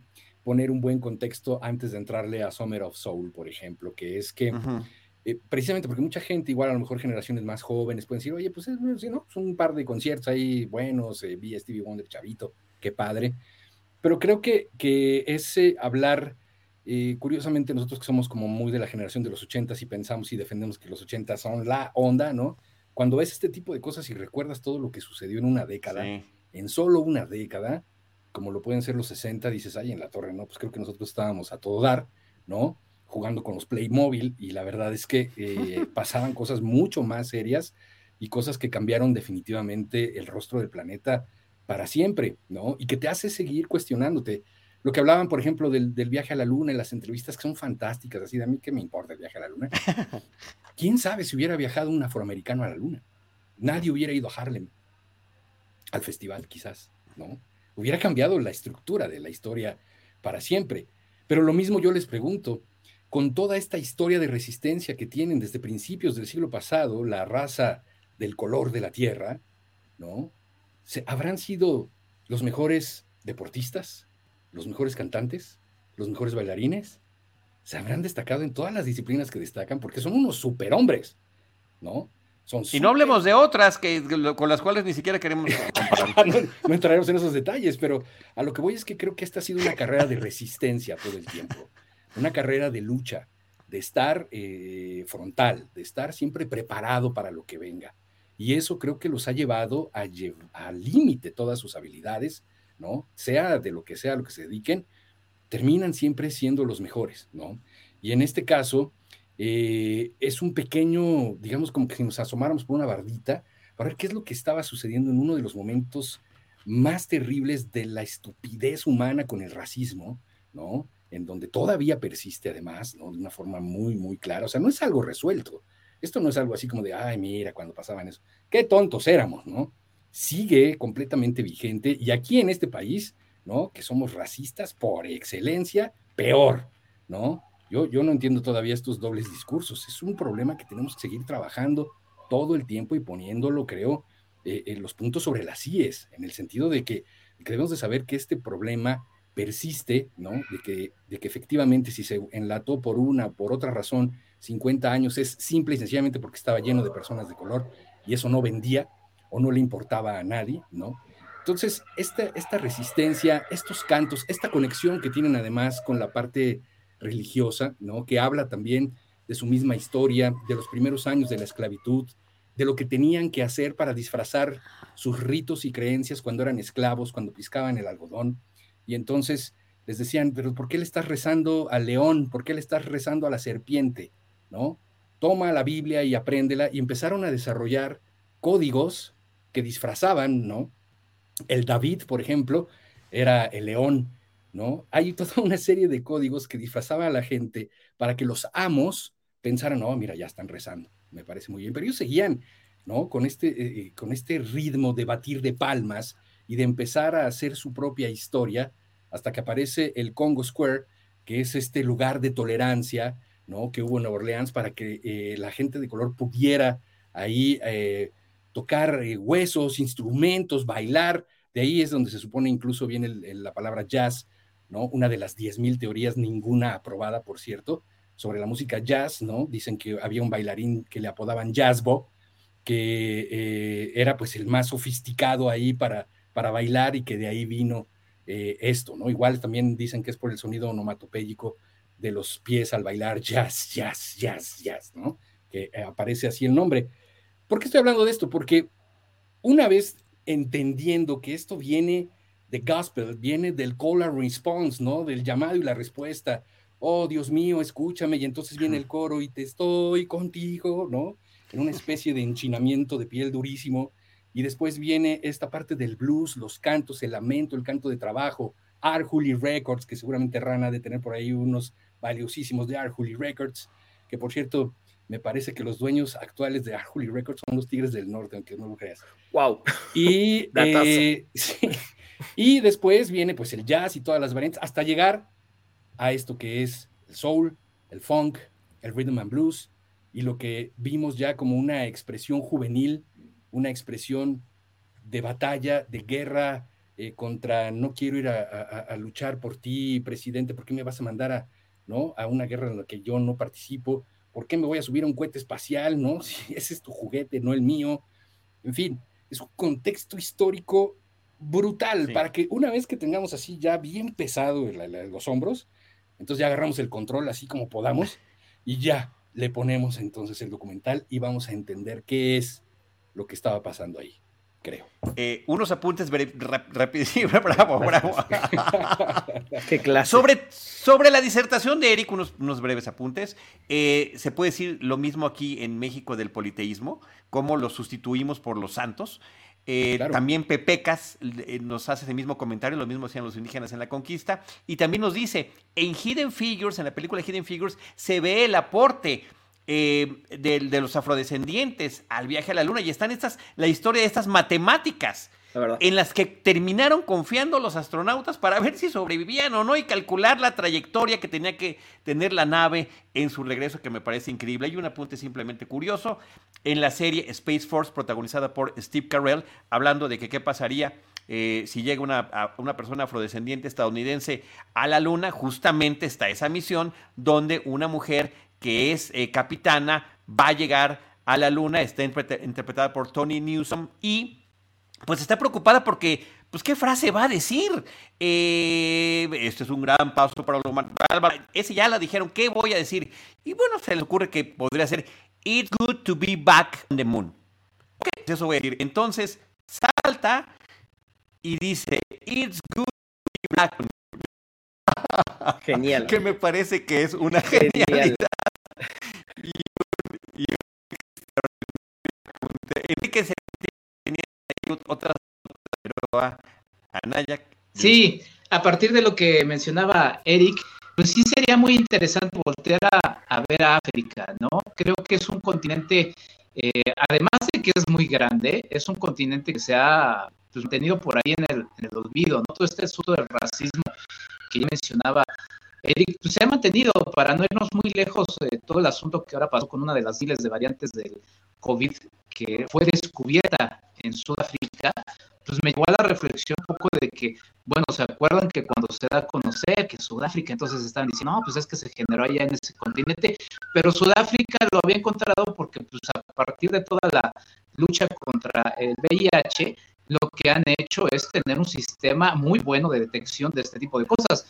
poner un buen contexto antes de entrarle a Summer of Soul, por ejemplo, que es que eh, precisamente porque mucha gente, igual a lo mejor generaciones más jóvenes, pueden decir, oye, pues es, ¿no? son un par de conciertos ahí buenos, eh, vi a Stevie Wonder, chavito, qué padre. Pero creo que, que ese hablar, eh, curiosamente nosotros que somos como muy de la generación de los ochentas y pensamos y defendemos que los ochentas son la onda, ¿no? cuando ves este tipo de cosas y recuerdas todo lo que sucedió en una década, en solo una década, como lo pueden ser los 60, dices, ay, en la torre, ¿no? Pues creo que nosotros estábamos a todo dar, ¿no? Jugando con los Playmobil y la verdad es que eh, pasaban cosas mucho más serias y cosas que cambiaron definitivamente el rostro del planeta para siempre, ¿no? Y que te hace seguir cuestionándote. Lo que hablaban, por ejemplo, del, viaje a la luna en las entrevistas que son fantásticas, así de a mí que me importa el viaje a la luna. ¿Quién sabe si hubiera viajado un afroamericano a la luna? Nadie hubiera ido a Harlem, al festival quizás, ¿no? Hubiera cambiado la estructura de la historia para siempre. Pero lo mismo yo les pregunto, con toda esta historia de resistencia que tienen desde principios del siglo pasado, la raza del color de la tierra, ¿no? ¿Habrán sido los mejores deportistas? Los mejores cantantes, los mejores bailarines, se habrán destacado en todas las disciplinas que destacan porque son unos superhombres, ¿no? Son y no hablemos de otras que, con las cuales ni siquiera queremos comparar. no, entraremos en esos detalles, pero a lo que voy es que creo que esta ha sido una carrera de resistencia todo el tiempo, una carrera de lucha, de estar eh, frontal, de estar siempre preparado para lo que venga. Y eso creo que los ha llevado al límite todas sus habilidades, ¿no? Sea de lo que sea lo que se dediquen, terminan siempre siendo los mejores, ¿no? Y en este caso, eh, es un pequeño, digamos, como que nos asomáramos por una bardita para ver qué es lo que estaba sucediendo en uno de los momentos más terribles de la estupidez humana con el racismo, ¿no? En donde todavía persiste además, ¿no? De una forma muy, muy clara. O sea, no es algo resuelto. Esto no es algo así como de, ay, mira, cuando pasaban eso. Qué tontos éramos, ¿no? Sigue completamente vigente y aquí en este país, ¿no? Que somos racistas por excelencia, peor, ¿no? Yo, yo no entiendo todavía estos dobles discursos. Es un problema que tenemos que seguir trabajando todo el tiempo y poniéndolo, creo, eh, en los puntos sobre las IES, en el sentido de que, debemos de saber que este problema persiste, ¿no? De que, de que efectivamente si se enlató por una, por otra razón, 50 años, es simple y sencillamente porque estaba lleno de personas de color y eso no vendía o no le importaba a nadie, ¿no? Entonces, esta, esta resistencia, estos cantos, esta conexión que tienen además con la parte religiosa, ¿no? Que habla también de su misma historia, de los primeros años de la esclavitud, de lo que tenían que hacer para disfrazar sus ritos y creencias cuando eran esclavos, cuando piscaban el algodón. Y entonces les decían, pero ¿por qué le estás rezando al león? ¿Por qué le estás rezando a la serpiente? ¿No? Toma la Biblia y apréndela. Y empezaron a desarrollar códigos que disfrazaban, ¿no? El David, por ejemplo, era el león, ¿no? Hay toda una serie de códigos que disfrazaban a la gente para que los amos pensaran, no, mira, ya están rezando, me parece muy bien, pero ellos seguían, ¿no? Con este, eh, eh, con este ritmo de batir de palmas y de empezar a hacer su propia historia hasta que aparece el Congo Square, que es este lugar de tolerancia, ¿no? Que hubo en Nueva Orleans para que eh, la gente de color pudiera ahí tocar huesos, instrumentos, bailar. De ahí es donde se supone incluso viene la palabra jazz, ¿no? Una de las 10.000 teorías, ninguna aprobada, por cierto, sobre la música jazz, ¿no? Dicen que había un bailarín que le apodaban Jazzbo, que eh, era pues el más sofisticado ahí para, para bailar y que de ahí vino eh, esto, ¿no? Igual también dicen que es por el sonido onomatopéyico de los pies al bailar jazz, jazz, jazz, jazz, ¿no? Que eh, aparece así el nombre. ¿Por qué estoy hablando de esto? Porque una vez entendiendo que esto viene de gospel, viene del call and response, ¿no? Del llamado y la respuesta. Oh, Dios mío, escúchame. Y entonces viene el coro y te estoy contigo, ¿no? En una especie de enchinamiento de piel durísimo. Y después viene esta parte del blues, los cantos, el lamento, el canto de trabajo, Arhuli Records, que seguramente Rana de tener por ahí unos valiosísimos de Arhuli Records, que por cierto, me parece que los dueños actuales de Arhuli Records son los Tigres del Norte, aunque no lo creas. Wow. Y, eh, y después viene pues el jazz y todas las variantes hasta llegar a esto que es el soul, el funk, el rhythm and blues y lo que vimos ya como una expresión juvenil, una expresión de batalla, de guerra eh, contra no quiero ir a, luchar por ti, presidente, ¿por qué me vas a mandar a, ¿no? a una guerra en la que yo no participo? ¿Por qué me voy a subir a un cohete espacial? ¿no? Si ese es tu juguete, no el mío. En fin, es un contexto histórico brutal para que una vez que tengamos así ya bien pesado los hombros, entonces ya agarramos el control así como podamos y ya le ponemos entonces el documental y vamos a entender qué es lo que estaba pasando ahí, creo. Eh, unos apuntes rapidísimos, bravo, bravo. qué clase. Sobre, sobre la disertación de Eric, unos, unos breves apuntes. Eh, se puede decir lo mismo aquí en México del politeísmo, cómo lo sustituimos por los santos. Eh, también Pepecas nos hace ese mismo comentario, lo mismo hacían los indígenas en la conquista, y también nos dice, en Hidden Figures, en la película Hidden Figures, se ve el aporte eh, de, los afrodescendientes al viaje a la luna, y están estas, la historia de estas matemáticas en las que terminaron confiando los astronautas para ver si sobrevivían o no y calcular la trayectoria que tenía que tener la nave en su regreso, que me parece increíble. Hay un apunte simplemente curioso en la serie Space Force, protagonizada por Steve Carell, hablando de que qué pasaría eh, si llega una, una, persona afrodescendiente estadounidense a la Luna, justamente está esa misión donde una mujer que es eh, capitana va a llegar a la Luna, está interpretada por Tony Newsom y pues está preocupada porque, pues, ¿qué frase va a decir? Eh, este es un gran paso para los humanos. Ese ya la dijeron, ¿qué voy a decir? Y bueno, se le ocurre que podría ser, It's good to be back on the moon. Ok, eso voy a decir. Entonces, salta y dice, It's good to be back on the moon. Genial. que me parece que es una genialidad. Y, y, Enrique se otras Anaya. Sí, a partir de lo que mencionaba Eric, pues sí sería muy interesante voltear a, ver a África, ¿no? Creo que es un continente Eh, además de que es muy grande, es un continente que se ha pues, mantenido por ahí en el, olvido, ¿no? Todo este asunto del racismo que ya mencionaba Eric, pues, se ha mantenido, para no irnos muy lejos, de todo el asunto que ahora pasó con una de las miles de variantes del COVID que fue descubierta en Sudáfrica, pues me llevó a la reflexión un poco de que, bueno, ¿se acuerdan que cuando se da a conocer que Sudáfrica, entonces estaban diciendo, no, pues es que se generó allá en ese continente, pero Sudáfrica lo había encontrado porque pues a partir de toda la lucha contra el VIH, lo que han hecho es tener un sistema muy bueno de detección de este tipo de cosas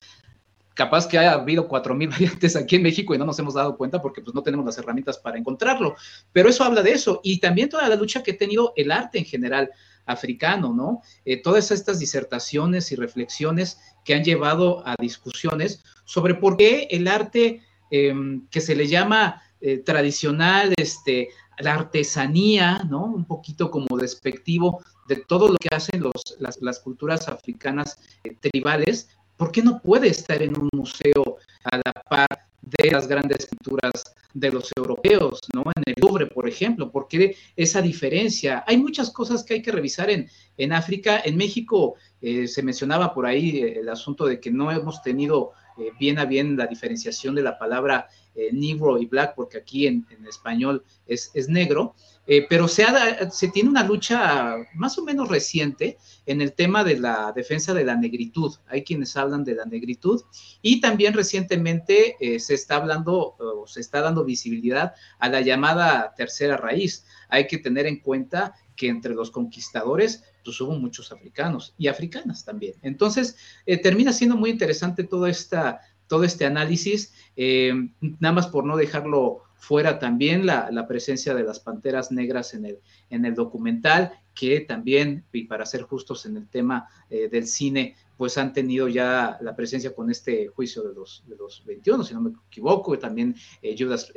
capaz que haya habido 4.000 variantes aquí en México y no nos hemos dado cuenta porque pues no tenemos las herramientas para encontrarlo. Pero eso habla de eso. Y también toda la lucha que ha tenido el arte en general africano, ¿no? Eh, todas estas disertaciones y reflexiones que han llevado a discusiones sobre por qué el arte em, que se le llama eh, tradicional, este, la artesanía, ¿no? Un poquito como despectivo de todo lo que hacen los, las, culturas africanas eh, tribales, ¿por qué no puede estar en un museo a la par de las grandes pinturas de los europeos, ¿no? En el Louvre, por ejemplo, ¿por qué esa diferencia? Hay muchas cosas que hay que revisar en, en África. En México eh, se mencionaba por ahí el asunto de que no hemos tenido eh, bien a bien la diferenciación de la palabra eh, negro y black, porque aquí en, español es, negro, eh, pero se, tiene una lucha más o menos reciente en el tema de la defensa de la negritud. Hay quienes hablan de la negritud y también recientemente eh, se está hablando se está dando visibilidad a la llamada tercera raíz. Hay que tener en cuenta que entre los conquistadores pues hubo muchos africanos y africanas también. Entonces, termina siendo muy interesante toda esta todo este análisis, eh, nada más por no dejarlo fuera también la, presencia de las panteras negras en el, en el documental, que también, y para ser justos en el tema eh, del cine, pues han tenido ya la presencia con este juicio de los, de los 21, si no me equivoco, y también eh, Judas,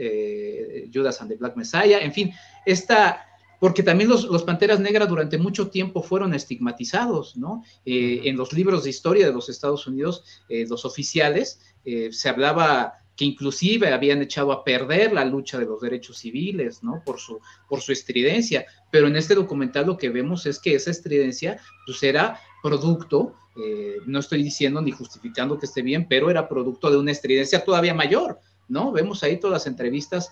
Judas and the Black Messiah, en fin, esta, porque también los, Panteras Negras durante mucho tiempo fueron estigmatizados, ¿no? en los libros de historia de los Estados Unidos, los oficiales, eh, se hablaba que inclusive habían echado a perder la lucha de los derechos civiles, ¿no? Por su, por su estridencia. Pero en este documental lo que vemos es que esa estridencia, pues era producto, eh, no estoy diciendo ni justificando que esté bien, pero era producto de una estridencia todavía mayor, ¿no? Vemos ahí todas las entrevistas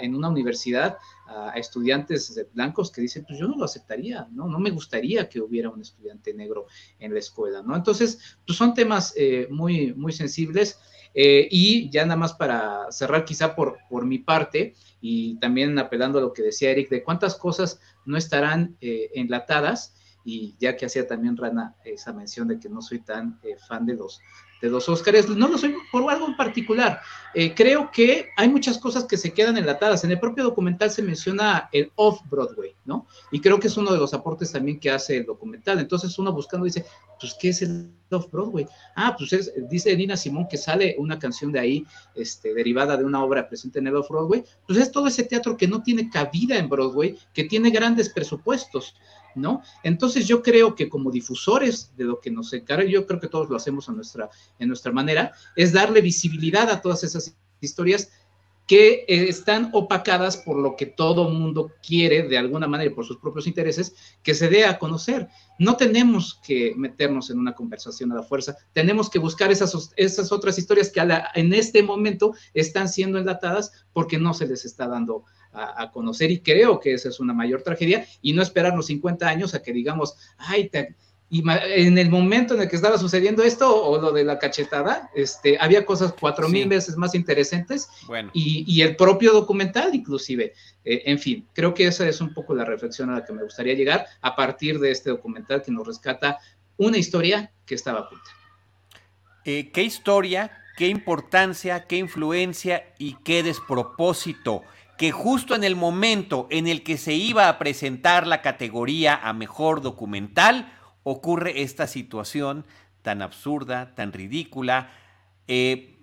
en una universidad a estudiantes blancos que dicen, pues yo no lo aceptaría, ¿no? No me gustaría que hubiera un estudiante negro en la escuela, ¿no? Entonces, pues son temas eh, muy, muy sensibles. Eh, y ya nada más para cerrar quizá por, por mi parte y también apelando a lo que decía Eric, de cuántas cosas no estarán eh, enlatadas y ya que hacía también Rana esa mención de que no soy tan fan de los de los Óscares, no lo soy por algo en particular. Eh, creo que hay muchas cosas que se quedan enlatadas. En el propio documental se menciona el off-Broadway, ¿no? Y creo que es uno de los aportes también que hace el documental. Entonces uno buscando dice, pues, ¿qué es el off-Broadway? Ah, pues es, dice Nina Simón que sale una canción de ahí, este, derivada de una obra presente en el off-Broadway. Pues es todo ese teatro que no tiene cabida en Broadway, que tiene grandes presupuestos. ¿No? Entonces yo creo que como difusores de lo que nos encarga, yo creo que todos lo hacemos a nuestra, en nuestra manera, es darle visibilidad a todas esas historias que eh, están opacadas por lo que todo mundo quiere, de alguna manera, por sus propios intereses, que se dé a conocer. No tenemos que meternos en una conversación a la fuerza, tenemos que buscar esas, esas otras historias que en este momento están siendo enlatadas porque no se les está dando a, conocer y creo que esa es una mayor tragedia y no esperarnos 50 años a que digamos, ay, y en el momento en el que estaba sucediendo esto o lo de la cachetada, este, había cosas cuatro mil veces más interesantes bueno. y, el propio documental inclusive. Eh, en fin, creo que esa es un poco la reflexión a la que me gustaría llegar a partir de este documental que nos rescata una historia que estaba oculta. Eh, ¿Qué historia, qué importancia, qué influencia y qué despropósito? Que justo en el momento en el que se iba a presentar la categoría a mejor documental, ocurre esta situación tan absurda, tan ridícula. Eh,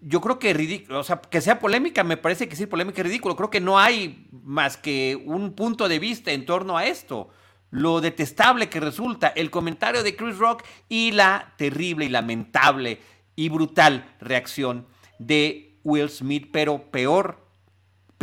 yo creo que ridículo, o sea, que sea polémica, me parece que sí, polémica y ridículo. Creo que no hay más que un punto de vista en torno a esto. Lo detestable que resulta el comentario de Chris Rock y la terrible y lamentable y brutal reacción de Will Smith, pero peor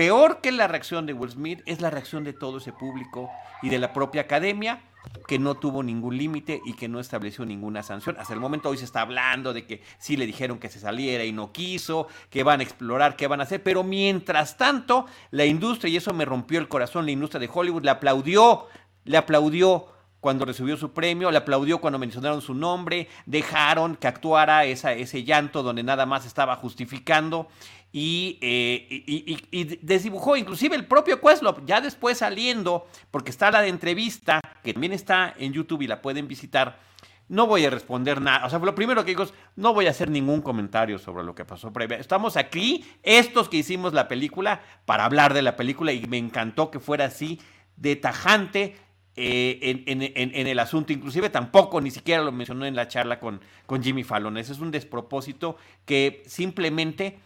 peor que la reacción de Will Smith es la reacción de todo ese público y de la propia academia que no tuvo ningún límite y que no estableció ninguna sanción. Hasta el momento hoy se está hablando de que sí le dijeron que se saliera y no quiso, que van a explorar, qué van a hacer, pero mientras tanto la industria, y eso me rompió el corazón, la industria de Hollywood le aplaudió, le aplaudió cuando recibió su premio, le aplaudió cuando mencionaron su nombre, dejaron que actuara ese llanto donde nada más estaba justificando y, eh, desdibujó inclusive el propio Questlove, ya después saliendo, porque está la entrevista, que también está en YouTube y la pueden visitar. No voy a responder nada. O sea, lo primero que digo es, no voy a hacer ningún comentario sobre lo que pasó previa. Estamos aquí, estos que hicimos la película, para hablar de la película y me encantó que fuera así de tajante eh, en, el asunto. Inclusive tampoco ni siquiera lo mencionó en la charla con, con Jimmy Fallon. Ese es un despropósito que simplemente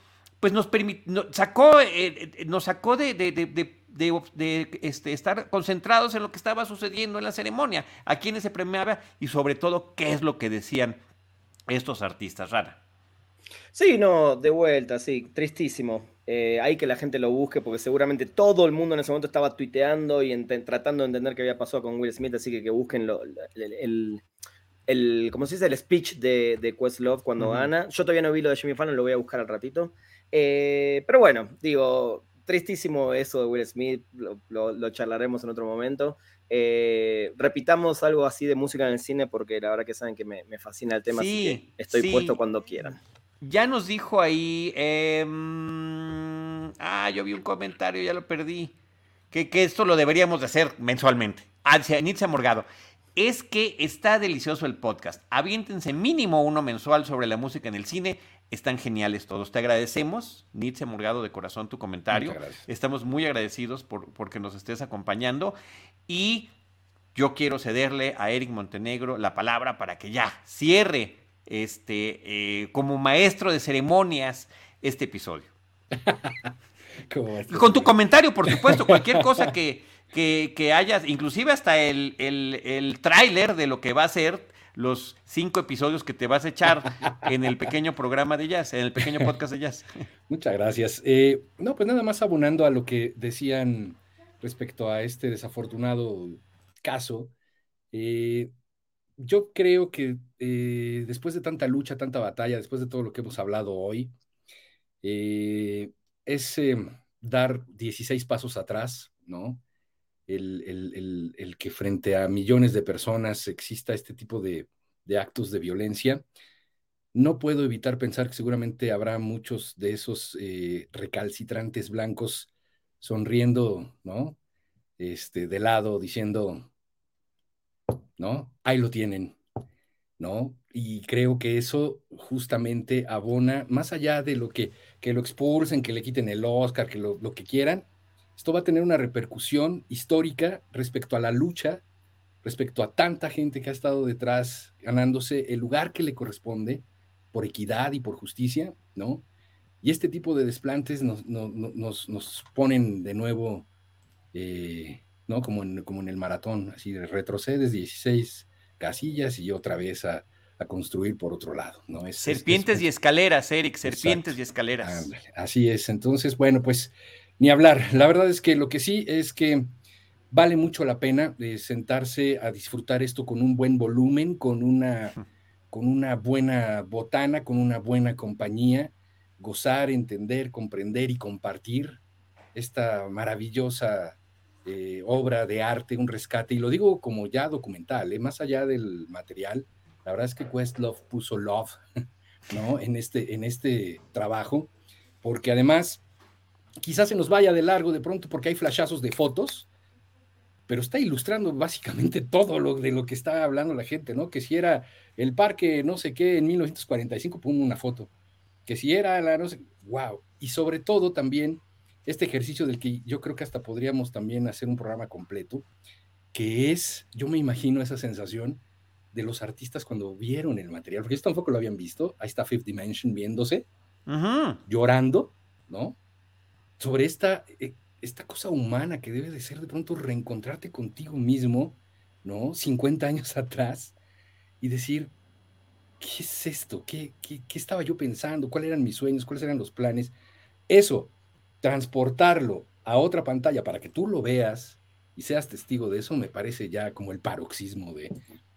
pues nos sacó, eh, eh, nos sacó de, de, este, estar concentrados en lo que estaba sucediendo en la ceremonia, a quienes se premiaba y sobre todo qué es lo que decían estos artistas, Rara. Sí, no, de vuelta, sí, tristísimo. Eh, hay que la gente lo busque porque seguramente todo el mundo en ese momento estaba tuiteando y tratando de entender qué había pasado con Will Smith, así que que busquen el, el, ¿cómo se dice? El speech de, de Questlove cuando gana. Yo todavía no vi lo de Jimmy Fallon, lo voy a buscar al ratito. Eh, pero bueno, digo, tristísimo eso de Will Smith, lo, charlaremos en otro momento. Eh, repitamos algo así de música en el cine porque la verdad que saben que me, fascina el tema, así que estoy puesto cuando quieran. Ya nos dijo ahí. Em, ah, yo vi un comentario, ya lo perdí. Que, esto lo deberíamos de hacer mensualmente. Ah, Nitza Morgado. Es que está delicioso el podcast. Aviéntense mínimo uno mensual sobre la música en el cine. Están geniales todos. Te agradecemos, Nitze Morgado, de corazón, tu comentario. Estamos muy agradecidos por porque nos estés acompañando. Y yo quiero cederle a Eric Montenegro la palabra para que ya cierre este, eh, como maestro de ceremonias este episodio. Con tu comentario, por supuesto, cualquier cosa que, que, hayas, inclusive hasta el, el, el tráiler de lo que va a ser los cinco episodios que te vas a echar en el pequeño programa de jazz, en el pequeño podcast de jazz. Muchas gracias. Eh, no, pues nada más abonando a lo que decían respecto a este desafortunado caso. Eh, yo creo que eh, después de tanta lucha, tanta batalla, después de todo lo que hemos hablado hoy, eh, es em, dar 16 pasos atrás, ¿no? El, que frente a millones de personas exista este tipo de, actos de violencia. No puedo evitar pensar que seguramente habrá muchos de esos eh, recalcitrantes blancos sonriendo, ¿no? Este, de lado, diciendo, ¿no? Ahí lo tienen, ¿no? Y creo que eso justamente abona, más allá de lo que, que lo expulsen, que le quiten el Oscar, que lo, que quieran, esto va a tener una repercusión histórica respecto a la lucha, respecto a tanta gente que ha estado detrás ganándose el lugar que le corresponde por equidad y por justicia, ¿no? Y este tipo de desplantes nos, nos, ponen de nuevo eh, ¿no? Como en, como en el maratón, así retrocedes 16 casillas y otra vez a, construir por otro lado, ¿no? Es, serpientes y escaleras, Eric, serpientes y escaleras. así es, entonces, bueno, pues ni hablar. La verdad es que lo que sí es que vale mucho la pena de sentarse a disfrutar esto con un buen volumen, con una, con una buena botana, con una buena compañía, gozar, entender, comprender y compartir esta maravillosa eh, obra de arte, un rescate, y lo digo como ya documental, ¿eh? más allá del material, la verdad es que Questlove puso love ¿no? en, este, en este trabajo, porque además quizás se nos vaya de largo de pronto porque hay flashazos de fotos, pero está ilustrando básicamente todo lo de lo que está hablando la gente, ¿no? Que si era el parque no sé qué en 1945, pum, una foto. Que si era la no sé, wow. Y sobre todo también este ejercicio del que yo creo que hasta podríamos también hacer un programa completo, que es, yo me imagino esa sensación de los artistas cuando vieron el material, porque esto tampoco lo habían visto, ahí está Fifth Dimension viéndose, llorando, ¿no? Sobre esta, eh, esta cosa humana que debe de ser de pronto reencontrarte contigo mismo, ¿no? 50 años atrás y decir, ¿qué es esto? ¿Qué, qué, qué estaba yo pensando? ¿Cuáles eran mis sueños? ¿Cuáles eran los planes? Eso, transportarlo a otra pantalla para que tú lo veas y seas testigo de eso, me parece ya como el paroxismo de,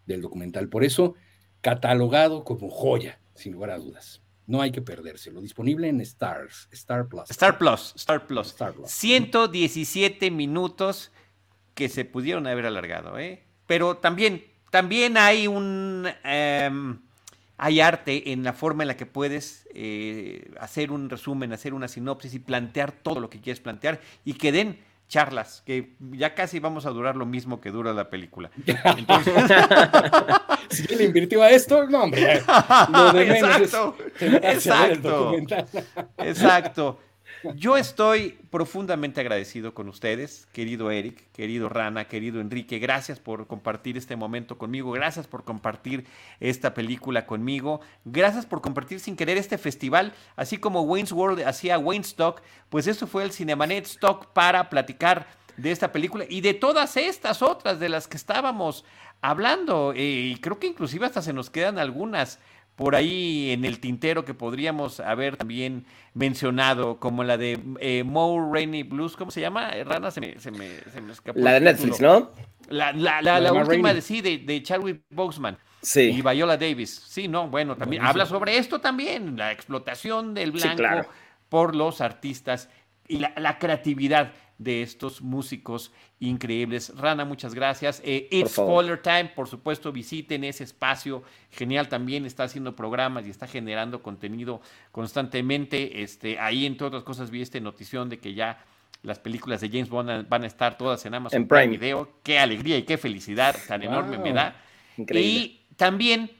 del documental. Por eso, catalogado como joya, sin lugar a dudas. No hay que perdérselo. Disponible en Stars, Star Plus. Star Plus, Star Plus. Star Plus. 117 minutos que se pudieron haber alargado, ¿eh? Pero también, también hay un... Em, hay arte en la forma en la que puedes eh, hacer un resumen, hacer una sinopsis y plantear todo lo que quieres plantear y que den charlas, que ya casi vamos a durar lo mismo que dura la película. Entonces... si él invirtió a esto, no, hombre. Lo de exacto, exacto, exacto. Yo estoy profundamente agradecido con ustedes, querido Eric, querido Rana, querido Enrique. Gracias por compartir este momento conmigo. Gracias por compartir esta película conmigo. Gracias por compartir sin querer este festival. Así como Wayne's World hacía Wayne Stock, pues eso fue el Cinemanet Stock para platicar de esta película y de todas estas otras de las que estábamos hablando. Eh, y creo que inclusive hasta se nos quedan algunas por ahí en el tintero que podríamos haber también mencionado, como la de eh, Mo Rainey Blues, ¿cómo se llama? Rana, se me, se me, se me escapó. La de Netflix, ¿no? La, la, la, última de sí, de, de Chadwick Boseman. Sí. Y Viola Davis. Sí, no, bueno, también habla sobre esto también, la explotación del blanco por los artistas y la, la creatividad de estos músicos increíbles. Rana, muchas gracias. Eh, It's Spoiler Time, por supuesto, visiten ese espacio. Genial también, está haciendo programas y está generando contenido constantemente. Este, ahí, entre otras cosas, vi esta notición de que ya las películas de James Bond van a estar todas en Amazon Prime Video. Qué alegría y qué felicidad tan enorme me da. Y también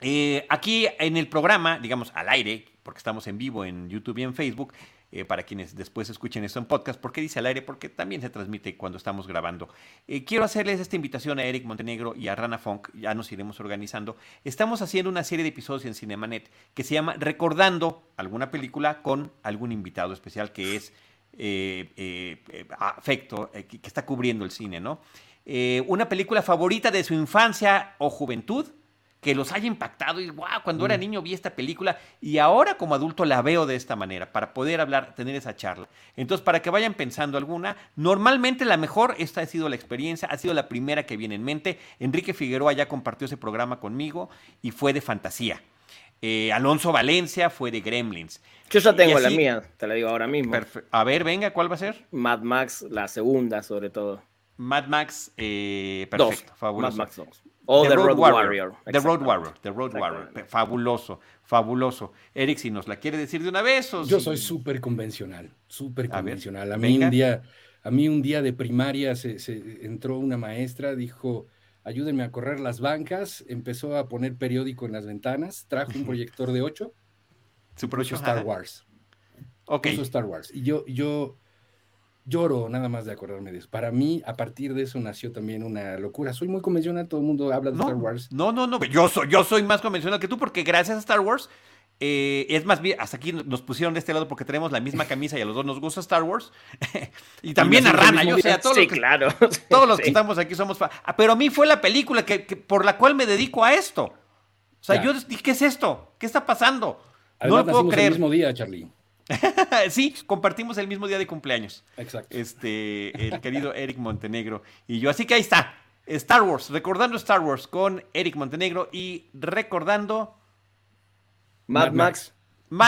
eh, aquí en el programa, digamos al aire, porque estamos en vivo en YouTube y en Facebook, eh, para quienes después escuchen esto en podcast. ¿Por qué dice al aire? Porque también se transmite cuando estamos grabando. Eh, quiero hacerles esta invitación a Eric Montenegro y a Rana Funk, ya nos iremos organizando. Estamos haciendo una serie de episodios en Cinemanet que se llama Recordando alguna película con algún invitado especial que es eh, afecto, que está cubriendo el cine, ¿no? una película favorita de su infancia o juventud que los haya impactado y wow, cuando era mm. niño vi esta película y ahora como adulto la veo de esta manera para poder hablar, tener esa charla. Entonces, para que vayan pensando alguna, normalmente la mejor, esta ha sido la experiencia, ha sido la primera que viene en mente. Enrique Figueroa ya compartió ese programa conmigo y fue de fantasía. Eh, Alonso Valencia fue de Gremlins. Yo ya tengo la mía, te la digo ahora mismo. A ver, venga, ¿cuál va a ser? Mad Max, la segunda sobre todo. Mad Max, eh, perfecto, fabuloso. Mad Max 2. O The, Road, Warrior. The Road Warrior. The Road Warrior. Fabuloso, fabuloso. Eric, si nos la quiere decir de una vez. O Yo soy súper convencional, súper convencional. A, mí un día, a mí un día de primaria se, entró una maestra, dijo, ayúdenme a correr las bancas, empezó a poner periódico en las ventanas, trajo un proyector de 8, Super 8 Star Wars. Ok. Star Wars. Y yo, yo lloro nada más de acordarme de eso. Para mí, a partir de eso nació también una locura. Soy muy convencional, todo el mundo habla de Star Wars. No, no, no, yo soy, yo soy más convencional que tú porque gracias a Star Wars, eh, es más bien, hasta aquí nos pusieron de este lado porque tenemos la misma camisa y a los dos nos gusta Star Wars. y también a Rana, yo sé, a todos los que, claro. todos los que estamos aquí somos ah, Pero a mí fue la película que, por la cual me dedico a esto. O sea, yo dije, ¿qué es esto? ¿Qué está pasando? no lo puedo creer. el mismo día, Charlie. sí, compartimos el mismo día de cumpleaños. Exacto. Este, el querido Eric Montenegro y yo. Así que ahí está. Star Wars, recordando Star Wars con Eric Montenegro y recordando Mad, Max,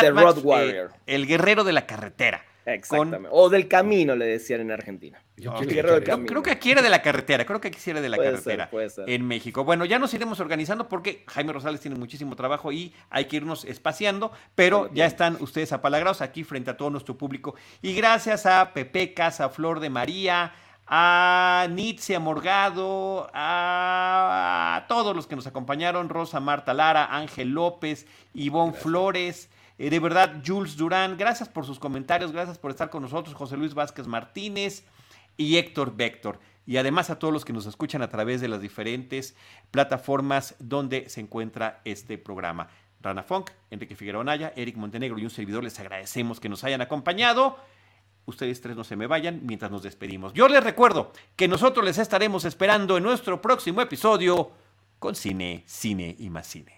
The Road eh, Warrior. el guerrero de la carretera. Exactamente. O del camino, le decían en Argentina. Yo, creo que aquí era de la carretera, creo que aquí era de la carretera en México. Bueno, ya nos iremos organizando porque Jaime Rosales tiene muchísimo trabajo y hay que irnos espaciando, pero ya están ustedes apalagrados aquí frente a todo nuestro público. Y gracias a Pepe Casa Flor de María, a Nitzia Morgado, a, todos los que nos acompañaron, Rosa Marta Lara, Ángel López, Ivonne Flores. Eh, de verdad, Jules Durán, gracias por sus comentarios, gracias por estar con nosotros, José Luis Vázquez Martínez y Héctor Vector. Y además a todos los que nos escuchan a través de las diferentes plataformas donde se encuentra este programa. Rana Funk, Enrique Figueroa Naya, Eric Montenegro y un servidor, les agradecemos que nos hayan acompañado. Ustedes tres no se me vayan mientras nos despedimos. Yo les recuerdo que nosotros les estaremos esperando en nuestro próximo episodio con Cine, Cine y más Cine.